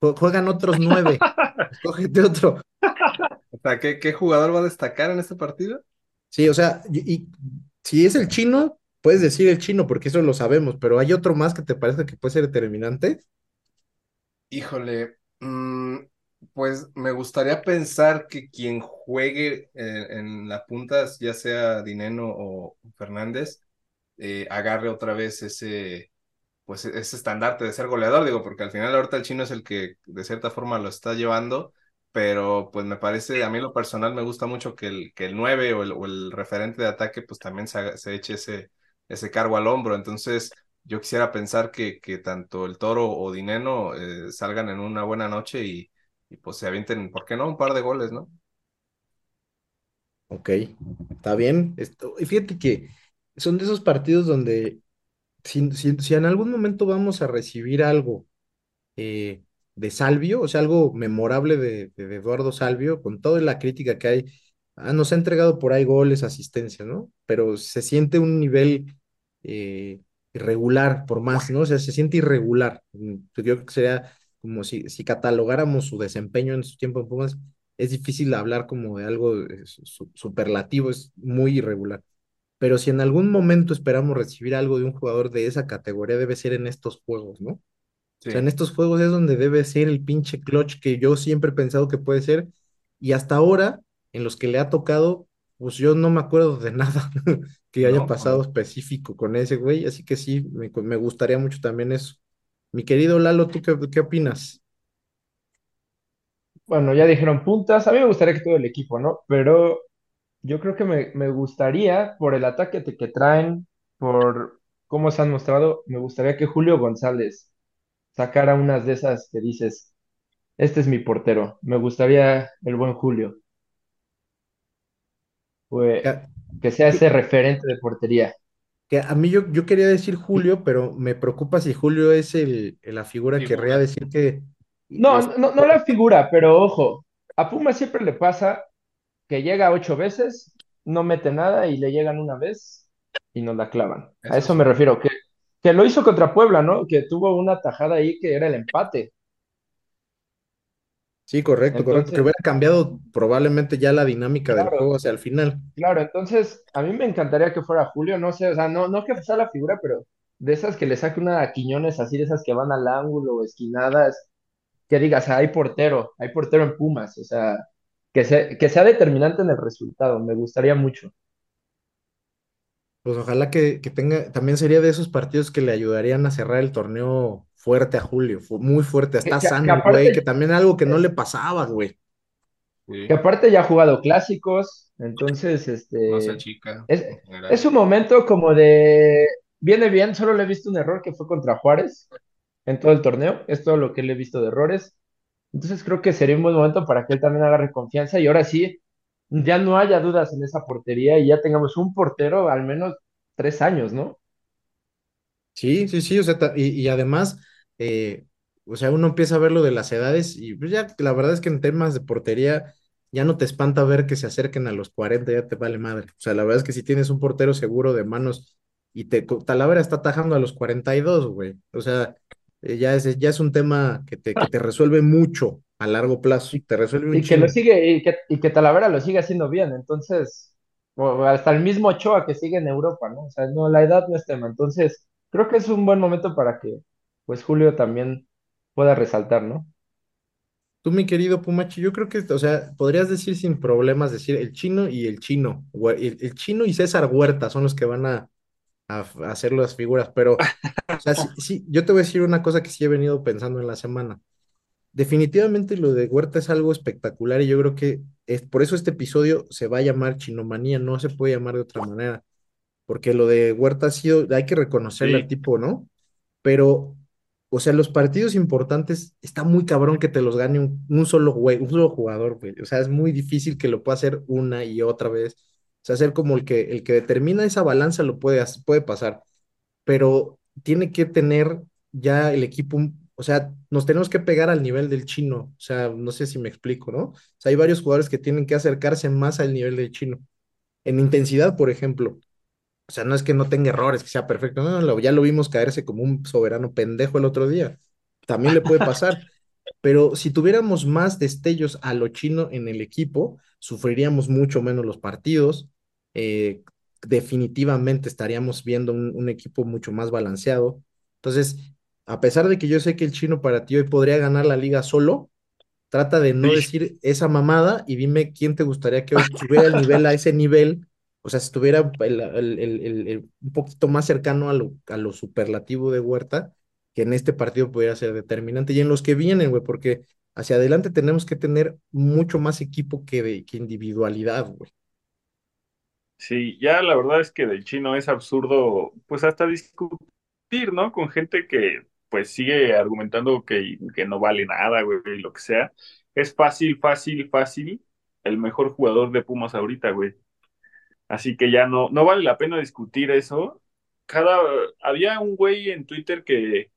Jue- Juegan otros nueve. Escógete otro. O sea, ¿qué, qué jugador va a destacar en este partido? Sí, o sea, y, y si es el chino, puedes decir el chino, porque eso lo sabemos, pero hay otro más que te parezca que puede ser determinante. Híjole, mm, pues me gustaría pensar que quien juegue eh, en la punta, ya sea Dineno o Fernández, eh, agarre otra vez ese, pues ese estandarte de ser goleador, digo, porque al final ahorita el chino es el que de cierta forma lo está llevando, pero pues me parece, a mí en lo personal me gusta mucho que el, que el 9 o el, referente de ataque pues también se, se eche ese, ese cargo al hombro, entonces yo quisiera pensar que, que tanto el Toro o Dineno eh, salgan en una buena noche y, y pues se avienten, ¿por qué no? Un par de goles, ¿no? Ok, está bien. Esto, y fíjate que son de esos partidos donde si, si, si en algún momento vamos a recibir algo eh, de Salvio, o sea, algo memorable de, de- Eduardo Salvio, con toda la crítica que hay, nos ha entregado por ahí goles, asistencia, ¿no? Pero se siente un nivel eh, irregular, por más, ¿no? O sea, se siente irregular. Mm, Yo creo que sería como si, si catalogáramos su desempeño en su tiempo en Pumas, es difícil hablar como de algo eh, su- su- superlativo, es muy irregular. Pero si en algún momento esperamos recibir algo de un jugador de esa categoría, debe ser en estos juegos, ¿no? O sea, en estos juegos es donde debe ser el pinche clutch que yo siempre he pensado que puede ser. Y hasta ahora, en los que le ha tocado, pues yo no me acuerdo de nada que haya No, pasado no. específico con ese güey. Así que sí, me, me gustaría mucho también eso. Mi querido Lalo, ¿tú qué, qué opinas? Bueno, ya dijeron puntas. A mí me gustaría que todo el equipo, ¿no? Pero yo creo que me, me gustaría, por el ataque que traen, por cómo se han mostrado, me gustaría que Julio González sacara unas de esas que dices, este es mi portero. Me gustaría el buen Julio, pues, Que, que sea que- ese referente de portería. que a mí yo, yo quería decir Julio, pero me preocupa si Julio es el, la figura, querría Figura. decir que No, los no, no la figura, pero ojo, a Puma siempre le pasa que llega ocho veces, no mete nada y le llegan una vez y nos la clavan. A Eso eso sí. me refiero, que, que lo hizo contra Puebla, ¿no? Que tuvo una tajada ahí que era el empate. Sí, correcto, correcto. Que hubiera cambiado probablemente ya la dinámica del juego hacia el final. claro, entonces a mí me encantaría que fuera Julio, no sé, o sea, no, no que sea la figura, pero de esas que le saque una a Quiñones así, de esas que van al ángulo, esquinadas, que digas, "Ah, hay portero, hay portero en Pumas, o sea, que sea, que sea determinante en el resultado, me gustaría mucho. Pues ojalá que, que tenga, también sería de esos partidos que le ayudarían a cerrar el torneo fuerte a Julio, muy fuerte. Está que- que sano el güey, que aparte, también algo que no le pasaba, güey. Sí. que aparte ya ha jugado clásicos, entonces, No se este, achica es, en general. es un momento como de, viene bien, solo le he visto un error que fue contra Juárez, en todo el torneo, es todo lo que le he visto de errores. Entonces creo que sería un buen momento para que él también agarre confianza y ahora sí, ya no haya dudas en esa portería y ya tengamos un portero al menos tres años, ¿no? Sí, sí, sí, o sea, y, y además, eh, o sea, uno empieza a ver lo de las edades y pues ya la verdad es que en temas de portería ya no te espanta ver que se acerquen a los 40, ya te vale madre. O sea, la verdad es que si tienes un portero seguro de manos y te, Talavera está atajando a los 42, güey. O sea, eh, ya es, ya es un tema que te, que te resuelve mucho a largo plazo, te resuelve un Y que lo sigue, y que, y que Talavera lo sigue haciendo bien, entonces, hasta el mismo Ochoa que sigue en Europa, ¿no? O sea, no, la edad no es tema, entonces, creo que es un buen momento para que, pues, Julio también pueda resaltar, ¿no? Tú, mi querido Pumachi, yo creo que, o sea, podrías decir sin problemas, decir el chino y el chino, el, el chino y César Huerta son los que van a, a hacer las figuras, pero, o sea, sí, sí, yo te voy a decir una cosa que sí he venido pensando en la semana. Definitivamente lo de Huerta es algo espectacular y yo creo que es, por eso este episodio se va a llamar Chinomanía, no se puede llamar de otra manera, porque lo de Huerta ha sido, hay que reconocerle al tipo, ¿no? Pero, o sea, los partidos importantes, está muy cabrón que te los gane un, un solo güey, un solo jugador, güey. O sea, es muy difícil que lo pueda hacer una y otra vez. O sea, ser como el que, el que determina esa balanza lo puede, puede pasar, pero tiene que tener ya el equipo, un- o sea, nos tenemos que pegar al nivel del chino. O sea, no sé si me explico, ¿no? O sea, hay varios jugadores que tienen que acercarse más al nivel del chino. En intensidad, por ejemplo. O sea, no es que no tenga errores, que sea perfecto, no, no, ya lo vimos caerse como un soberano pendejo el otro día. También le puede pasar, pero si tuviéramos más destellos a lo chino en el equipo, sufriríamos mucho menos los partidos. eh, definitivamente estaríamos viendo un, un equipo mucho más balanceado. Entonces, a pesar de que yo sé que el chino para ti hoy podría ganar la liga solo, Trata de no Sí. decir esa mamada y dime quién te gustaría que hoy subiera el nivel a ese nivel, o sea, si estuviera el- un poquito más cercano a lo, a lo superlativo de Huerta, que en este partido pudiera ser determinante. Y en los que vienen, güey, porque hacia adelante tenemos que tener mucho más equipo que, de, que individualidad, güey. Sí, ya la verdad es que del chino es absurdo, pues hasta discutir, ¿no? Con gente que pues sigue argumentando que, que no vale nada, güey, y lo que sea. Es fácil, fácil, fácil el mejor jugador de Pumas ahorita, güey. Así que ya no, no vale la pena discutir eso. Cada, había un güey en Twitter que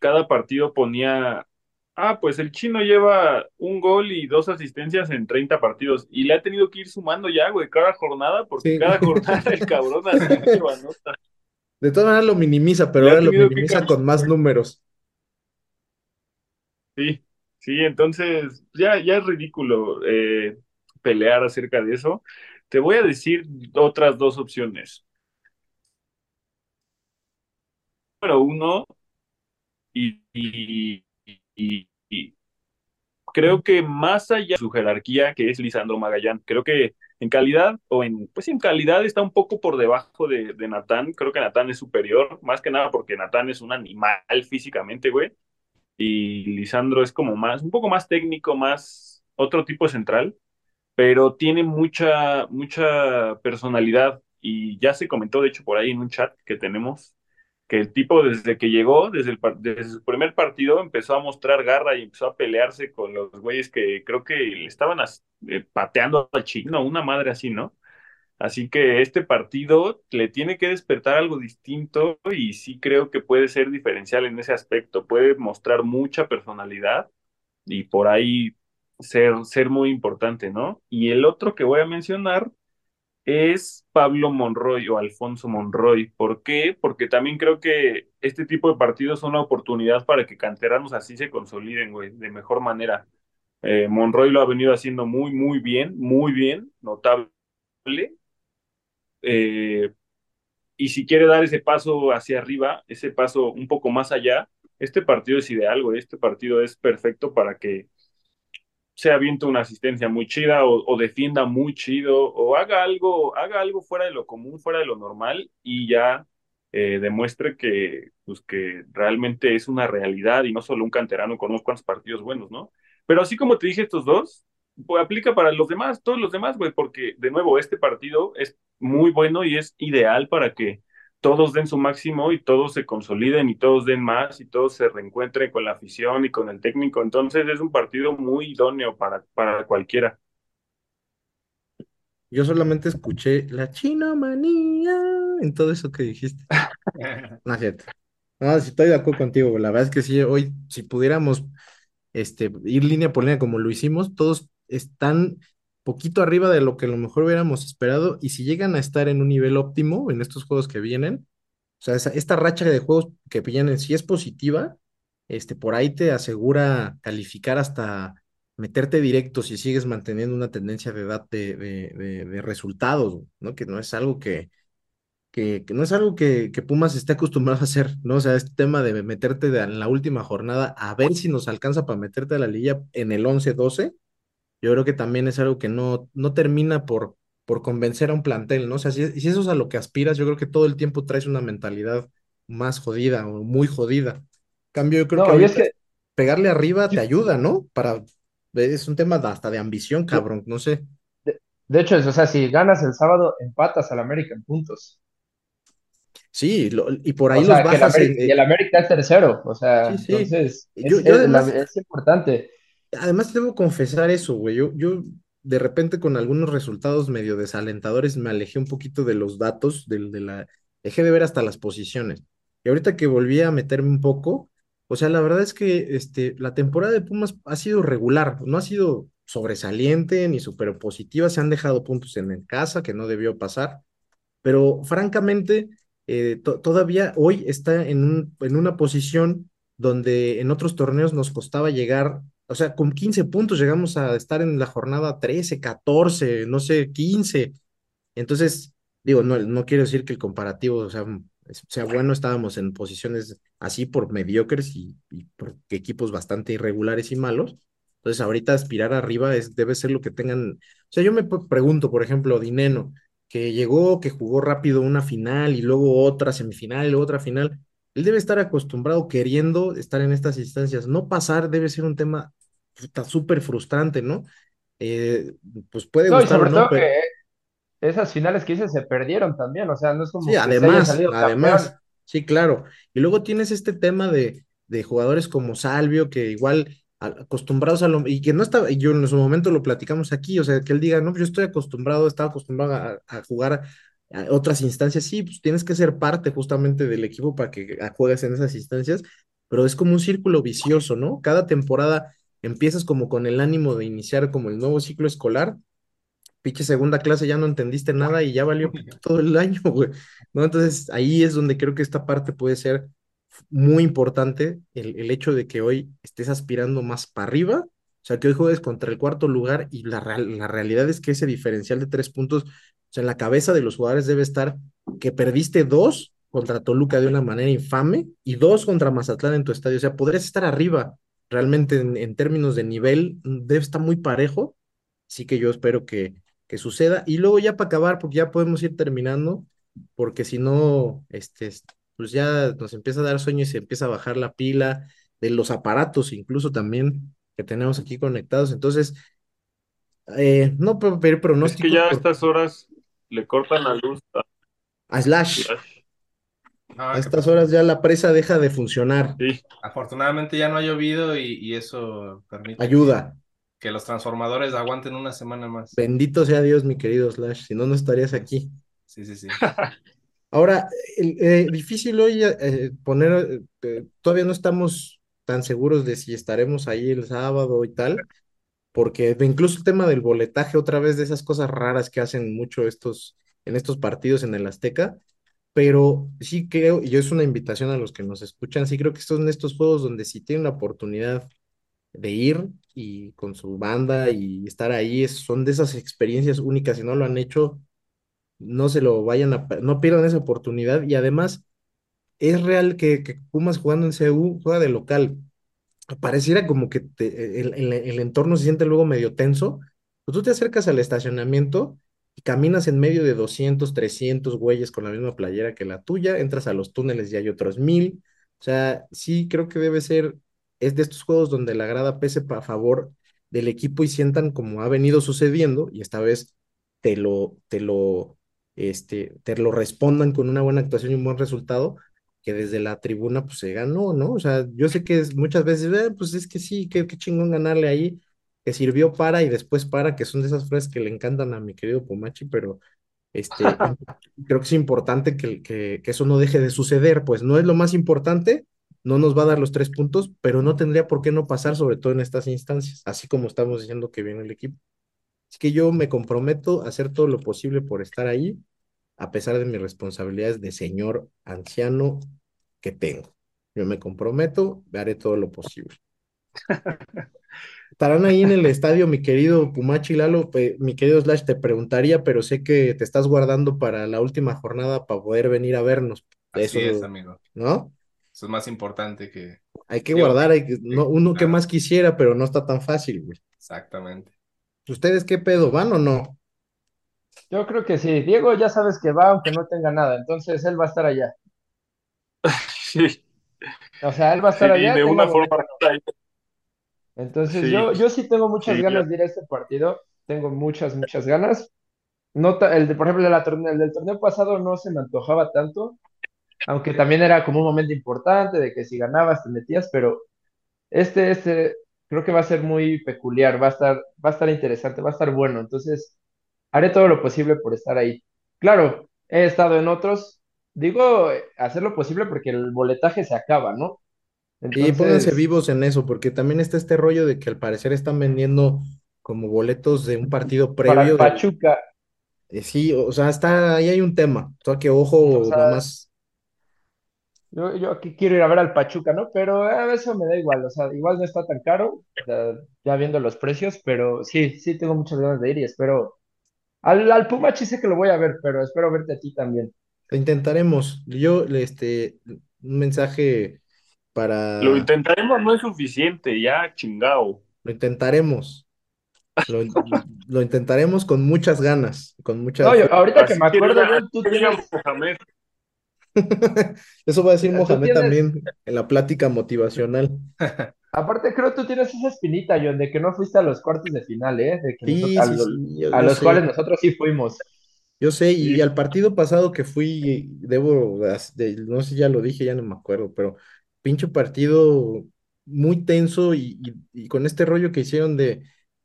cada partido ponía, ah, pues el chino lleva un gol y dos asistencias en 30 partidos y le ha tenido que ir sumando ya, güey, cada jornada, porque Sí. cada jornada el cabrón así. De todas maneras lo minimiza, pero Le ahora lo minimiza con más números. Sí, sí, entonces ya, ya es ridículo eh, pelear acerca de eso. Te voy a decir otras dos opciones. Número uno, y, y, y- y creo que más allá de su jerarquía, que es Lisandro Magallán, creo que en calidad, o en, pues en calidad está un poco por debajo de, de Natán. Creo que Natán es superior, más que nada porque Natán es un animal físicamente, güey. Y Lisandro es como más, un poco más técnico, más otro tipo central, pero tiene mucha, mucha personalidad. Y ya se comentó, de hecho, por ahí en un chat que tenemos que el tipo desde que llegó, desde, su primer partido, empezó a mostrar garra y empezó a pelearse con los güeyes que creo que le estaban eh, pateando al chino, una madre así, ¿no? Así que este partido le tiene que despertar algo distinto y sí creo que puede ser diferencial en ese aspecto, puede mostrar mucha personalidad y por ahí ser, ser muy importante, ¿no? Y el otro que voy a mencionar es Pablo Monroy o Alfonso Monroy. ¿Por qué? Porque también creo que este tipo de partidos son una oportunidad para que canteranos así se consoliden, güey, de mejor manera. Eh, Monroy lo ha venido haciendo muy, muy bien, muy bien, notable. Eh, y si quiere dar ese paso hacia arriba, ese paso un poco más allá, este partido es ideal, güey. Este partido es perfecto para que se aviente una asistencia muy chida o, defienda muy chido o haga algo, haga algo fuera de lo común, fuera de lo normal y ya eh, demuestre que, pues, que realmente es una realidad y no solo un canterano con unos cuantos partidos buenos, ¿no? Pero así como te dije estos dos, pues aplica para los demás, todos los demás, güey, porque de nuevo este partido es muy bueno y es ideal para que todos den su máximo y todos se consoliden y todos den más y todos se reencuentren con la afición y con el técnico. Entonces es un partido muy idóneo para, para cualquiera. Yo solamente escuché la chino manía en todo eso que dijiste. No es cierto. No, sí estoy de acuerdo contigo. La verdad es que sí, hoy, si pudiéramos este, ir línea por línea como lo hicimos, todos están poquito arriba de lo que a lo mejor hubiéramos esperado. Y si llegan a estar en un nivel óptimo en estos juegos que vienen, o sea, esta racha de juegos que vienen, si es positiva, este, por ahí te asegura calificar hasta meterte directo si sigues manteniendo una tendencia de edad de, de, resultados, ¿no? Que no es algo que, que, no es algo que, que Pumas esté acostumbrado a hacer, ¿no? O sea, este tema de meterte de- en la última jornada a ver si nos alcanza para meterte a la liga en el 11-12, yo creo que también es algo que no, no termina por, por convencer a un plantel, ¿no? O sea, si, si eso es a lo que aspiras, yo creo que todo el tiempo traes una mentalidad más jodida o muy jodida. Cambio, yo creo que No, es que pegarle arriba te ayuda, ¿no? Para, es un tema de- hasta de ambición, cabrón, no sé. de, de hecho, es, o sea, si ganas el sábado, empatas al América en puntos. Sí, lo- y por O ahí los sea, que el bajas en, América, y el América es tercero. O sea, sí, sí. entonces Yo, es, yo es, la- además, es importante. Además, debo confesar eso, güey. Yo, yo de repente con algunos resultados medio desalentadores me alejé un poquito de los datos, del, de la... Dejé de ver hasta las posiciones. Y ahorita que volví a meterme un poco, o sea, la verdad es que este, la temporada de Pumas ha sido regular, no ha sido sobresaliente ni súper positiva, se han dejado puntos en casa que no debió pasar, pero francamente, eh, to- todavía hoy está en, un, en una posición donde en otros torneos nos costaba llegar, o sea, con 15 puntos llegamos a estar en la jornada 13, 14, no sé, 15. Entonces, digo, no, no quiero decir que el comparativo, o sea, sea bueno, estábamos en posiciones así por mediocres y, y por equipos bastante irregulares y malos. Entonces, ahorita aspirar arriba es, debe ser lo que tengan. O sea, yo me pregunto, por ejemplo, Dineno, que llegó, que jugó rápido una final y luego otra semifinal y luego otra final. Él debe estar acostumbrado, queriendo estar en estas instancias. No pasar debe ser un tema súper frustrante, ¿no? Eh, pues puede No, y o sobre no, todo pero que esas finales que hice se perdieron también. O sea, no es como Sí, que se haya además, campeón. además, sí, claro. Y luego tienes este tema de, de jugadores como Salvio, que igual acostumbrados a lo, y que no estaba, y yo en su momento lo platicamos aquí, o sea, que él diga, no, yo estoy acostumbrado, estaba acostumbrado a, a jugar otras instancias, sí, pues tienes que ser parte justamente del equipo para que juegues en esas instancias, pero es como un círculo vicioso, ¿no? Cada temporada empiezas como con el ánimo de iniciar como el nuevo ciclo escolar pinche segunda clase ya no entendiste nada y ya valió todo el año, güey. ¿No? Entonces ahí es donde creo que esta parte puede ser muy importante, el, el hecho de que hoy estés aspirando más para arriba, o sea, que hoy juegues contra el cuarto lugar y la, real- la realidad es que ese diferencial de tres puntos, o sea, en la cabeza de los jugadores debe estar que perdiste dos contra Toluca de una manera infame y dos contra Mazatlán en tu estadio, o sea, podrías estar arriba realmente en, términos de nivel, debe estar muy parejo, así que yo espero que que suceda. Y luego ya para acabar, porque ya podemos ir terminando, porque si no, este, pues ya nos empieza a dar sueño y se empieza a bajar la pila de los aparatos, incluso también que tenemos aquí conectados. Entonces, eh, no puedo pedir Es que ya a por- estas horas le cortan la luz a a Slash. Slash. Ah, A estas horas ya la presa deja de funcionar. Sí, Afortunadamente ya no ha llovido y, y eso permite Ayuda. que los transformadores aguanten una semana más. Bendito sea Dios, mi querido Slash, si no, no estarías aquí. Sí, sí, sí. Ahora, eh, difícil hoy eh, poner, eh, todavía no estamos tan seguros de si estaremos ahí el sábado y tal, porque incluso el tema del boletaje, otra vez de esas cosas raras que hacen mucho estos, en estos partidos en el Azteca, pero sí creo, y es una invitación a los que nos escuchan, sí creo que son estos juegos donde si tienen la oportunidad de ir y con su banda y estar ahí, son de esas experiencias únicas, si no lo han hecho no se lo vayan a, no pierdan esa oportunidad. Y además es real que, que Pumas jugando en CU juega de local. Pareciera como que el, el- el entorno se siente luego medio tenso, pero tú te acercas al estacionamiento y caminas en medio de 200, 300 güeyes con la misma playera que la tuya, entras a los túneles y hay otros mil. O sea, sí creo que debe ser, es de estos juegos donde la grada pese a favor del equipo y sientan como ha venido sucediendo y esta vez te lo, te lo, este, te lo respondan con una buena actuación y un buen resultado, que desde la tribuna pues se ganó, ¿no? O sea, yo sé que es, muchas veces, eh, pues es que sí, qué, qué chingón ganarle ahí, que sirvió para y después para, que son de esas frases que le encantan a mi querido Pumachi, pero este, creo que es importante que, que, que eso no deje de suceder, pues no es lo más importante, no nos va a dar los tres puntos, pero no tendría por qué no pasar, sobre todo en estas instancias, así como estamos diciendo que viene el equipo. Así que yo me comprometo a hacer todo lo posible por estar ahí, a pesar de mis responsabilidades de señor anciano que tengo. Yo me comprometo, haré todo lo posible. Estarán ahí en el estadio, mi querido Pumachi Lalo, mi querido Slash, te preguntaría, pero sé que te estás guardando para la última jornada para poder venir a vernos. Así es, amigo. ¿No? Eso es más importante que... Hay que guardar, hay que, no, uno que más quisiera, pero no está tan fácil, güey. Exactamente. ¿Ustedes qué pedo? ¿Van o no? Yo creo que sí. Diego ya sabes que va aunque no tenga nada, entonces él va a estar allá. Sí. O sea, él va a estar Sí, allá. de una forma. Entonces Sí. yo, yo sí tengo muchas Sí, ganas de ir a este partido. Tengo muchas, muchas ganas. No el de, por ejemplo, el, de la torne- el del torneo pasado no se me antojaba tanto, aunque también era como un momento importante de que si ganabas te metías, pero este, este creo que va a ser muy peculiar, va a estar, va a estar interesante, va a estar bueno. Entonces haré todo lo posible por estar ahí. Claro, he estado en otros, digo, eh, hacer lo posible porque el boletaje se acaba, ¿no? Y pónganse vivos en eso, porque también está este rollo de que al parecer están vendiendo como boletos de un partido para previo. del- Pachuca, eh, sí, o sea, está, ahí hay un tema. O sea, que o ojo, sea, nomás. Yo, yo aquí quiero ir a ver al Pachuca, ¿no? Pero eh, eso me da igual, o sea, igual no está tan caro, ya viendo los precios, pero sí, sí tengo muchas ganas de ir y espero. Al, al Puma sé que lo voy a ver, pero espero verte a ti también. Lo intentaremos. Yo, este, un mensaje Lo para. intentaremos, no es suficiente, ya chingao. Lo intentaremos. Lo, lo intentaremos con muchas ganas, con mucha No, yo, ahorita que me que acuerdo, diga, John, tú que tienes, Mohamed. Eso va a decir Mohamed tienes, también en la plática motivacional. aparte creo que tú tienes esa espinita, John, de que no fuiste a los cuartos de final, ¿eh? De que nosotros, Sí, a, sí, los cuales nosotros sí fuimos. Yo sé, y al partido pasado que fui, debo, de- no sé si ya lo dije, ya no me acuerdo, pero pinche partido muy tenso y, y- y con este rollo que hicieron de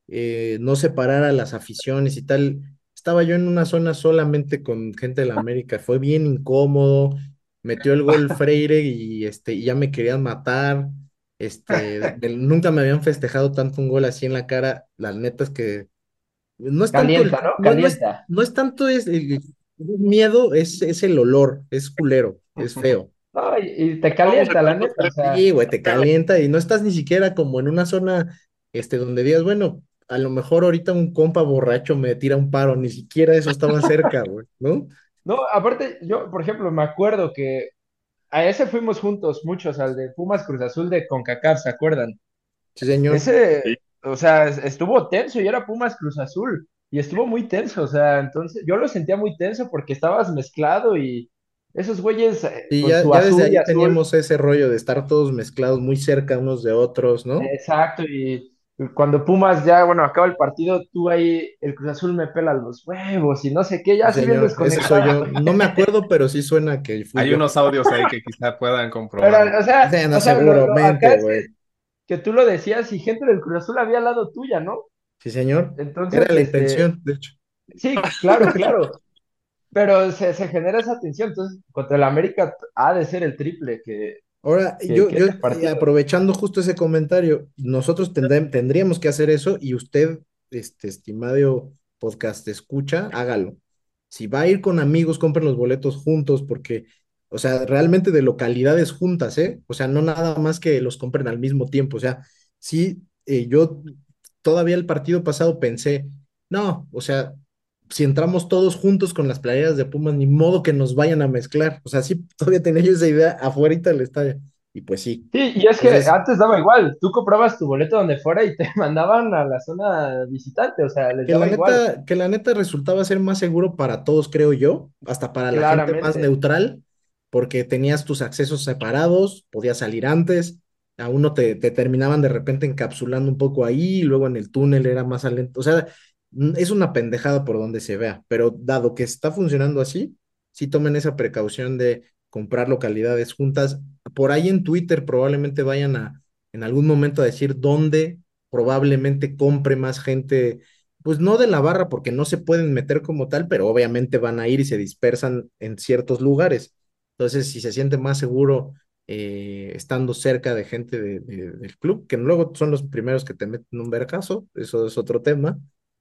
eh, no separar a las aficiones y tal. Estaba yo en una zona solamente con gente de la América, fue bien incómodo, metió el gol Freire y, este, y ya me querían matar. Este, nunca me habían festejado tanto un gol así en la cara. La neta es que no es tanto Calienta, ¿no? no, no es, no es tanto es el, miedo, es, es el olor, es culero, es feo. No, y, te calienta, la neta, o sea, Sí, güey, te calienta y no estás ni siquiera como en una zona, este, donde digas, bueno, a lo mejor ahorita un compa borracho me tira un paro, ni siquiera eso estaba cerca, güey, ¿no? no, aparte, yo, por ejemplo, me acuerdo que a ese fuimos juntos, muchos, al de Pumas Cruz Azul de CONCACAF, ¿se acuerdan? Sí, señor. Ese, Sí. o sea, es- estuvo tenso y era Pumas Cruz Azul, y estuvo muy tenso, o sea, entonces yo lo sentía muy tenso porque estabas mezclado y esos güeyes eh, Y con ya, su ya desde azul y ahí azul, teníamos ese rollo de estar todos mezclados muy cerca unos de otros, ¿no? exacto, y cuando Pumas ya, bueno, acaba el partido, tú ahí, el Cruz Azul me pela los huevos y no sé qué, ya Sí, señor, ese soy desconectado. yo. No me acuerdo, pero sí suena que fui Hay yo. unos audios ahí que quizá puedan Pero, comprobar. o sea, Sí, no, o sea, lo- lo- seguramente, acá es güey. que, que tú lo decías y gente del Cruz Azul había al lado tuya, ¿no? Sí, señor. Entonces, Era la este, intención, de hecho. sí, claro, claro. Pero se, se genera esa tensión. Entonces, contra el América ha de ser el triple que, Ahora, que, yo, que yo aprovechando justo ese comentario, nosotros tendríamos que hacer eso y usted, este estimado podcast escucha, hágalo. Si va a ir con amigos, compren los boletos juntos porque, o sea, realmente de localidades juntas, ¿eh? O sea, no nada más que los compren al mismo tiempo. O sea, sí, eh, yo todavía el partido pasado pensé, no, o sea, si entramos todos juntos con las playeras de Pumas, ni modo que nos vayan a mezclar. O sea, sí, todavía tenía yo esa idea afuera del estadio. Y pues sí. Sí, y es que Entonces, antes daba igual. Tú comprabas tu boleto donde fuera y te mandaban a la zona visitante. O sea, les que la daba igual. neta, que la neta resultaba ser más seguro para todos, creo yo, hasta para la gente más neutral, porque tenías tus accesos separados, podías salir antes, a uno te, te terminaban de repente encapsulando un poco ahí, y luego en el túnel era más alento. O sea, es una pendejada por donde se vea, pero dado que está funcionando así, sí tomen esa precaución de comprar localidades juntas. Por ahí en Twitter probablemente vayan a en algún momento a decir dónde probablemente compre más gente, pues no de la barra porque no se pueden meter como tal, pero obviamente van a ir y se dispersan en ciertos lugares. Entonces, si se siente más seguro eh, estando cerca de gente de- de- del club, que luego son los primeros que te meten un vergazo, eso es otro tema.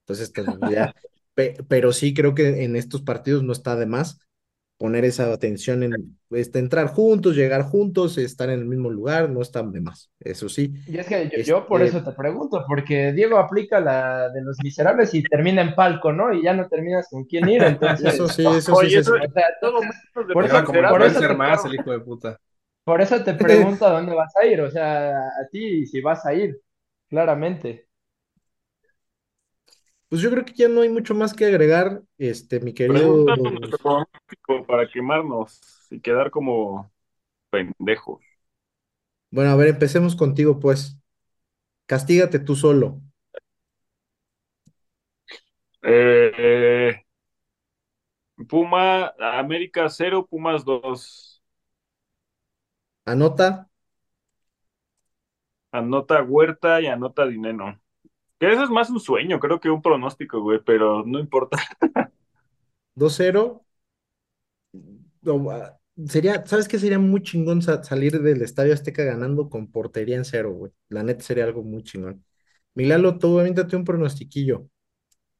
Entonces, ya, pe- pero sí creo que en estos partidos no está de más poner esa atención en este, entrar juntos, llegar juntos, estar en el mismo lugar, no está de más. Eso sí, Y es que yo, yo por Este- eso te pregunto, porque Diego aplica la de los miserables y termina en palco, ¿no? Y ya no terminas con quién ir, entonces. eso sí, eso sí. Oye, se- eso- O sea, Todo por eso- por eso te- más, el hijo de puta. por eso te pregunto a dónde vas a ir, o sea, a ti si vas a ir, claramente. Pues yo creo que ya no hay mucho más que agregar, este, mi querido. Para quemarnos y quedar como pendejos. Bueno, a ver, empecemos contigo, pues. Castígate tú solo. Eh, Puma, América 0, Pumas 2. Anota, Anota Huerta y anota Dineno. Que eso es más un sueño, creo que un pronóstico, güey, pero no importa. 2-0. No, ah, Sería, ¿sabes qué? Sería muy chingón sa- salir del Estadio Azteca ganando con portería en cero, güey. La neta sería algo muy chingón. Milalo, tú un pronostiquillo.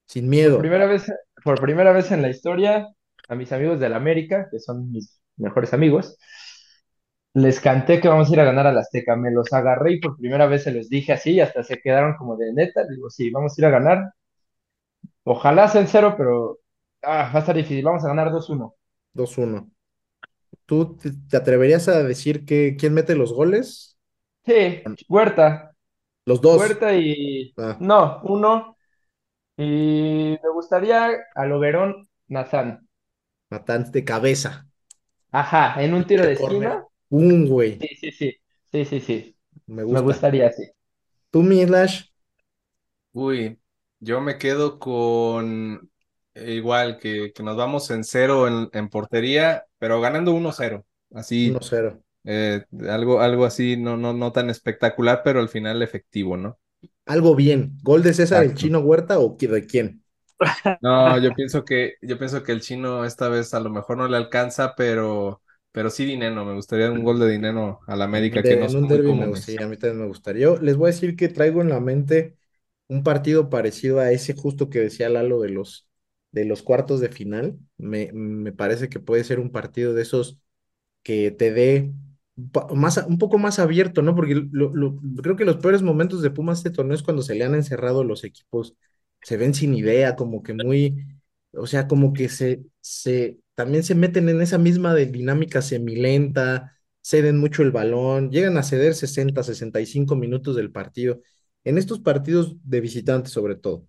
Sin Por miedo. primera vez, por primera vez en la historia, a mis amigos del América, que son mis mejores amigos, les canté que vamos a ir a ganar al Azteca. Me los agarré y por primera vez se los dije así, y hasta se quedaron como de neta. Digo, sí, vamos a ir a ganar. Ojalá sea en cero, pero ah, va a estar difícil. Vamos a ganar 2-1. 2-1. ¿Tú te, te atreverías a decir que quién mete los goles? Sí, Huerta. Los dos. Huerta y. Ah. No, uno. Y me gustaría a Loverón Nazán. Matan de cabeza. Ajá, en un tiro de esquina. Un güey. Sí, sí, sí. Sí, sí, sí. Me Me gusta. gustaría así. Tú, Milash, Uy, yo me quedo con eh, igual que, que nos vamos en cero en, en portería, pero ganando 1-0. Así, 1-0. eh, algo, algo así, no, no, no tan espectacular, pero al final efectivo, ¿no? Algo bien. ¿Gol de César el Exacto. Chino Huerta o qui- de quién? No, yo pienso que, yo pienso que el chino esta vez a lo mejor no le alcanza, pero, pero sí Dineno, me gustaría un gol de Dineno al América De- que no en un muy derbi me gustaría, a mí también me gustaría. Yo les voy a decir que traigo en la mente un partido parecido a ese justo que decía Lalo de los, de los cuartos de final. Me, me parece que puede ser un partido de esos que te dé más, un poco más abierto, ¿no? Porque lo- lo- creo que los peores momentos de Pumas este torneo es cuando se le han encerrado los equipos, se ven sin idea, como que muy, o sea, como que se, se también se meten en esa misma dinámica semilenta, ceden mucho el balón, llegan a ceder 60, 65 minutos del partido. En estos partidos de visitantes, sobre todo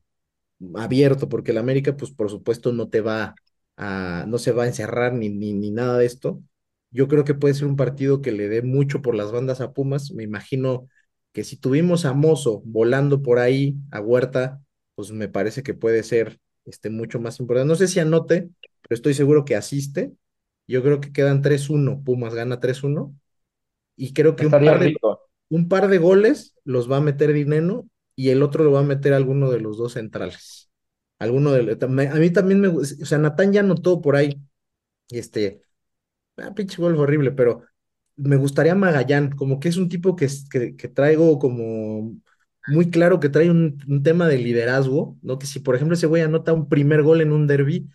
abierto, porque el América, pues por supuesto, no te va a, no se va a encerrar ni, ni, ni nada de esto. Yo creo que puede ser un partido que le dé mucho por las bandas a Pumas. Me imagino que si tuvimos a Mozo volando por ahí, a Huerta, pues me parece que puede ser este, mucho más importante. No sé si anote, pero estoy seguro que asiste. Yo creo que quedan 3-1. Pumas gana 3-1. Y creo que un par de, rico. un par de goles los va a meter Dineno y el otro lo va a meter alguno de los dos centrales. Alguno de, a mí también me gusta, o sea, Natán ya anotó por ahí, este, ah, pinche gol horrible, pero me gustaría Magallán, como que es un tipo que, que traigo como muy claro que trae un, un tema de liderazgo, ¿no? Que si, por ejemplo, ese güey anota un primer gol en un derby,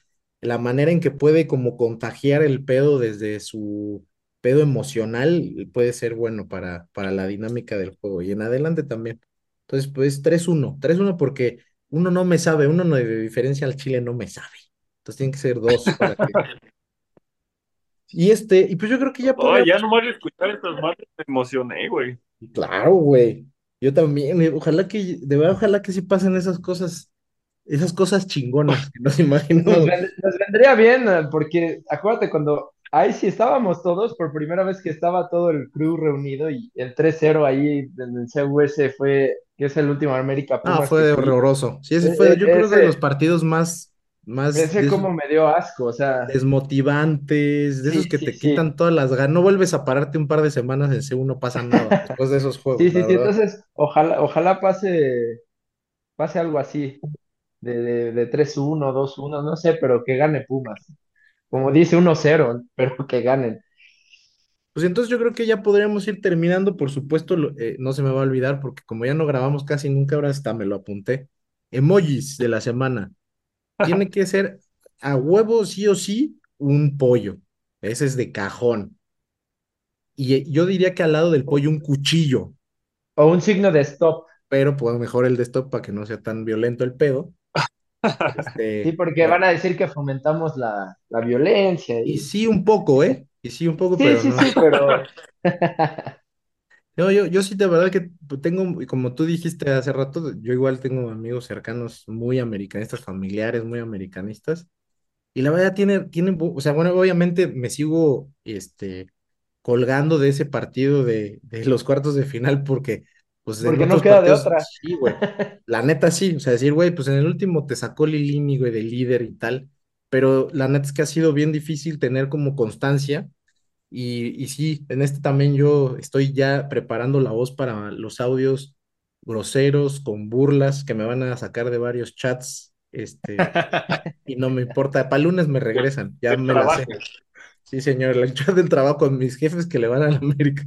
la manera en que puede como contagiar el pedo desde su pedo emocional puede ser bueno para, para la dinámica del juego y en adelante también. Entonces, pues 3-1, 3-1 porque uno no me sabe, uno no de diferencia al Chile no me sabe. Entonces tienen que ser dos para que... Y este, y pues yo creo que ya Ay, podríamos- ya nomás de escuchar estas madres me emocioné, güey. Claro, güey. Yo también, ojalá que, de verdad, ojalá que sí pasen esas cosas, esas cosas chingonas que nos Nos, imaginamos. vend- nos vendría bien, eh, porque acuérdate cuando ahí sí estábamos todos, por primera vez que estaba todo el crew reunido y el 3-0 ahí en el CUS fue, que es el último América Ah, fue horroroso. Sí, ese fue, e- yo creo que de los partidos más, más Ese como me dio asco, o sea, desmotivantes, de Sí, esos que sí, te sí. quitan todas las ganas. No vuelves a pararte un par de semanas en C1, no pasa nada después de esos juegos, sí, sí, sí, entonces ojalá, ojalá pase, pase algo así, de, de, de 3-1, 2-1, no sé, pero que gane Pumas. Como dice 1-0, pero que ganen. Pues entonces yo creo que ya podríamos ir terminando, por supuesto, eh, no se me va a olvidar, porque como ya no grabamos casi nunca, ahora hasta me lo apunté. Emojis de la semana. Tiene que ser a huevo, sí o sí, un pollo. Ese es de cajón. Y eh, yo diría que al lado del pollo un cuchillo, O un signo de stop, pero pues mejor el de stop para que no sea tan violento el pedo. Este, sí, porque van a decir que fomentamos la, la violencia. Y Y... sí, un poco, ¿eh? Y sí, un poco, Sí, pero sí, no. sí, pero No, yo, yo sí, de verdad que tengo, como tú dijiste hace rato, yo igual tengo amigos cercanos muy americanistas, familiares muy americanistas, y la verdad tiene, tiene, bu- o sea, bueno, obviamente me sigo, este, colgando de ese partido de, de los cuartos de final porque, pues, en Porque no otros queda de partidos, otra. sí, güey, la neta sí, o sea, decir, güey, pues en el último te sacó Lilini, güey, de líder y tal, pero la neta es que ha sido bien difícil tener como constancia. Y, y sí, en este también yo estoy ya preparando la voz para los audios groseros, con burlas, que me van a sacar de varios chats, este, y no me importa, para lunes me regresan, ya me la sé. Sí, señor, el chat del trabajo con mis jefes que le van a la América.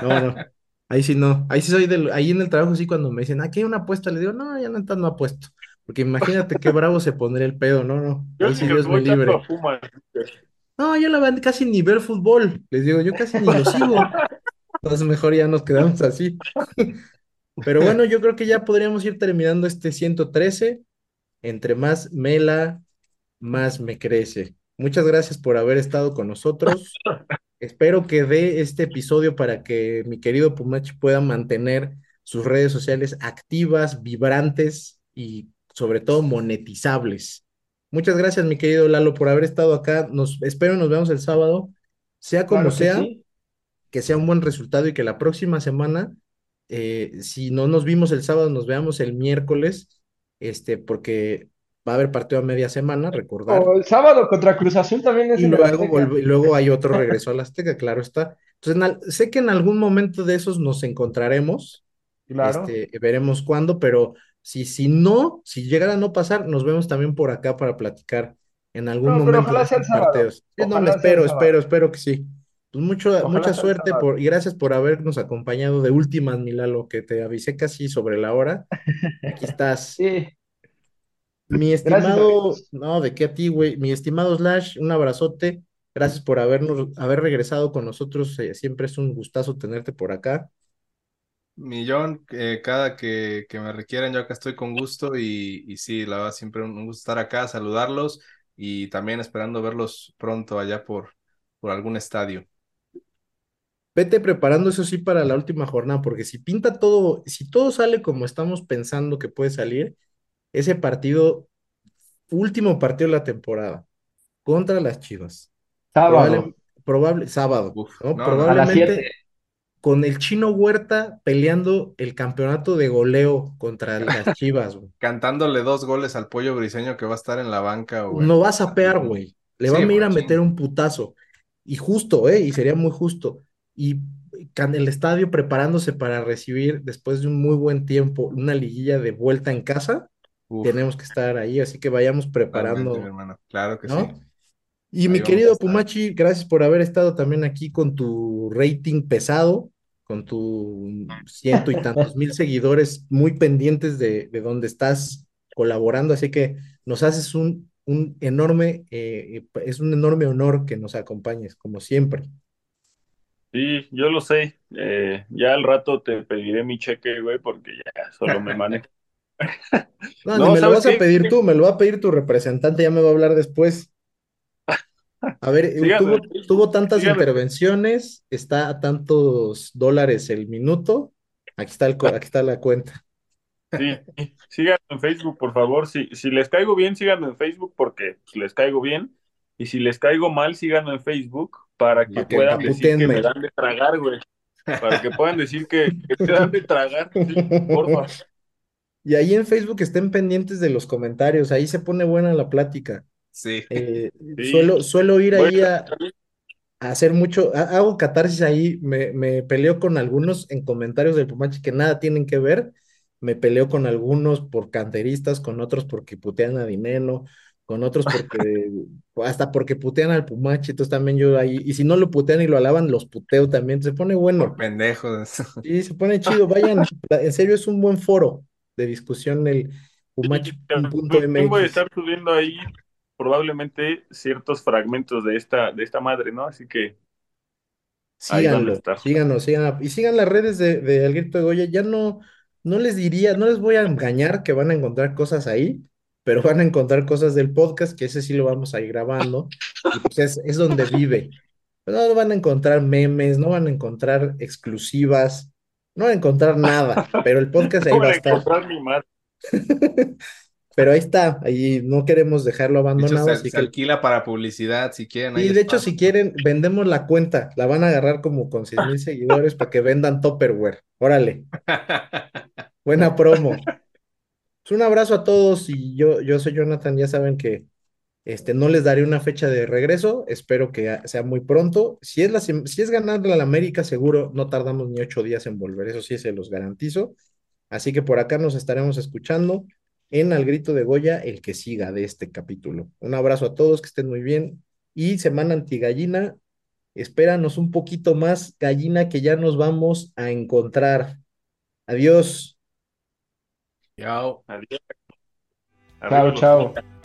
No, no, ahí sí no, ahí sí soy del, ahí en el trabajo sí cuando me dicen, aquí hay una apuesta, le digo, no, ya no, no apuesto, porque imagínate qué bravo se pondría el pedo, no, no, Yo ahí sí Dios me libre. No, yo la verdad casi ni ver fútbol. Les digo, yo casi ni lo sigo. Entonces mejor ya nos quedamos así. Pero bueno, yo creo que ya podríamos ir terminando este 113. Entre más mela, más me crece. Muchas gracias por haber estado con nosotros. Espero que dé este episodio para que mi querido Pumachi pueda mantener sus redes sociales activas, vibrantes y sobre todo monetizables. Muchas gracias, mi querido Lalo, por haber estado acá. Nos espero nos vemos el sábado. Sea como claro que sea, sí. que sea un buen resultado y que la próxima semana, eh, si no nos vimos el sábado, nos veamos el miércoles, este, porque va a haber partido a media semana, recordar. O el sábado contra Cruz Azul también es Y luego, y luego hay otro regreso al Azteca, claro está. Entonces, en sé que en algún momento de esos nos encontraremos, Claro. este, veremos cuándo, pero si, si no, si llegara a no pasar, nos vemos también por acá para platicar en algún No, momento ojalá sea el partidos. Sí, no, me sea el espero, espero, espero que sí. Pues mucho, Ojalá mucha suerte por, y gracias por habernos acompañado de últimas, Milalo, que te avisé casi sobre la hora. Aquí estás. Sí, Mi estimado, no, de qué a ti, güey. Mi estimado Slash, un abrazote. Gracias por habernos, haber regresado con nosotros. eh, siempre es un gustazo tenerte por acá. Millón, eh, cada que, que me requieran, yo acá estoy con gusto y, y sí, la verdad, siempre un un gusto estar acá, saludarlos y también esperando verlos pronto allá por, por algún estadio. Vete preparando eso sí para la última jornada, porque si pinta todo, si todo sale como estamos pensando que puede salir, ese partido, último partido de la temporada, contra las Chivas. sábado. Probable, probable, sábado, Probablemente 7. con el Chino Huerta peleando el campeonato de goleo contra las Chivas, güey. Cantándole dos goles al pollo briseño que va a estar en la banca. No vas a pear, güey. Le Sí, van a ir a meter un putazo. Y justo, ¿eh? Y sería muy justo. Y el estadio preparándose para recibir, después de un muy buen tiempo, una liguilla de vuelta en casa. Uf, Tenemos que estar ahí, así que vayamos preparando, mi hermano. Claro que ¿no? sí. Y Ahí mi querido. Pumachi, gracias por haber estado también aquí con tu rating pesado, con tu ciento y tantos mil seguidores muy pendientes de, de donde estás colaborando, así que nos haces un, un enorme, eh, es un enorme honor que nos acompañes, como siempre. Sí, yo lo sé. Eh, ya al rato te pediré mi cheque, güey, porque ya solo me manejo. No, No, me lo ¿sabes vas a pedir tú, me lo va a pedir tu representante, ya me va a hablar después. A ver, Síganme tuvo, tantas síganme. intervenciones, está a tantos dólares el minuto. Aquí está el, aquí está la cuenta. Sí, síganme en Facebook, por favor. Si, si les caigo bien, síganme en Facebook porque pues, les caigo bien. Y si les caigo mal, síganme en Facebook para que Para que puedan decir que me dan de tragar, güey. Para que puedan decir que, que me dan de tragar. Sí, porfa. Y ahí en Facebook estén pendientes de los comentarios, ahí se pone buena la plática. Sí. Eh, Sí. suelo, suelo ir ahí a, a hacer mucho, ha- hago catarsis ahí, me, me peleo con algunos en comentarios del Pumachi que nada tienen que ver, me peleo con algunos por canteristas, con otros porque putean a Dineno, con otros porque, hasta porque putean al Pumachi, entonces también yo ahí, y si no lo putean y lo alaban, los puteo también, se pone bueno. Por pendejos. Sí, se pone chido, vayan, en serio es un buen foro de discusión el También voy a estar subiendo ahí probablemente ciertos fragmentos de esta, de esta madre, ¿no? Así que ahí van a Síganlo, síganos, y sigan las redes de, de El Grito de Goya, ya no, no les diría, no les voy a engañar que van a encontrar cosas ahí, pero van a encontrar cosas del podcast, que ese sí lo vamos a ir grabando, y pues es, es donde vive. No van a encontrar memes, no van a encontrar exclusivas, no van a encontrar nada, pero el podcast ahí No va a estar. encontrar mi madre. Pero ahí está, ahí no queremos dejarlo De hecho, abandonado, se, así se que alquila para publicidad, si quieren. Y de hecho, si quieren, vendemos la cuenta, la van a agarrar como con seis mil seguidores para que vendan Tupperware. Órale, buena promo. Pues un abrazo a todos y yo, yo soy Jonathan, ya saben que este, no les daré una fecha de regreso, espero que sea muy pronto. Si es, la, si es ganarle a la América, seguro no tardamos ni ocho días en volver, eso sí se los garantizo. Así que por acá nos estaremos escuchando en Al Grito de Goya, el que siga de este capítulo. Un abrazo a todos, que estén muy bien. Y semana antigallina, espéranos un poquito más, gallina, que ya nos vamos a encontrar. Adiós. Chao. Adiós. Chao, chao.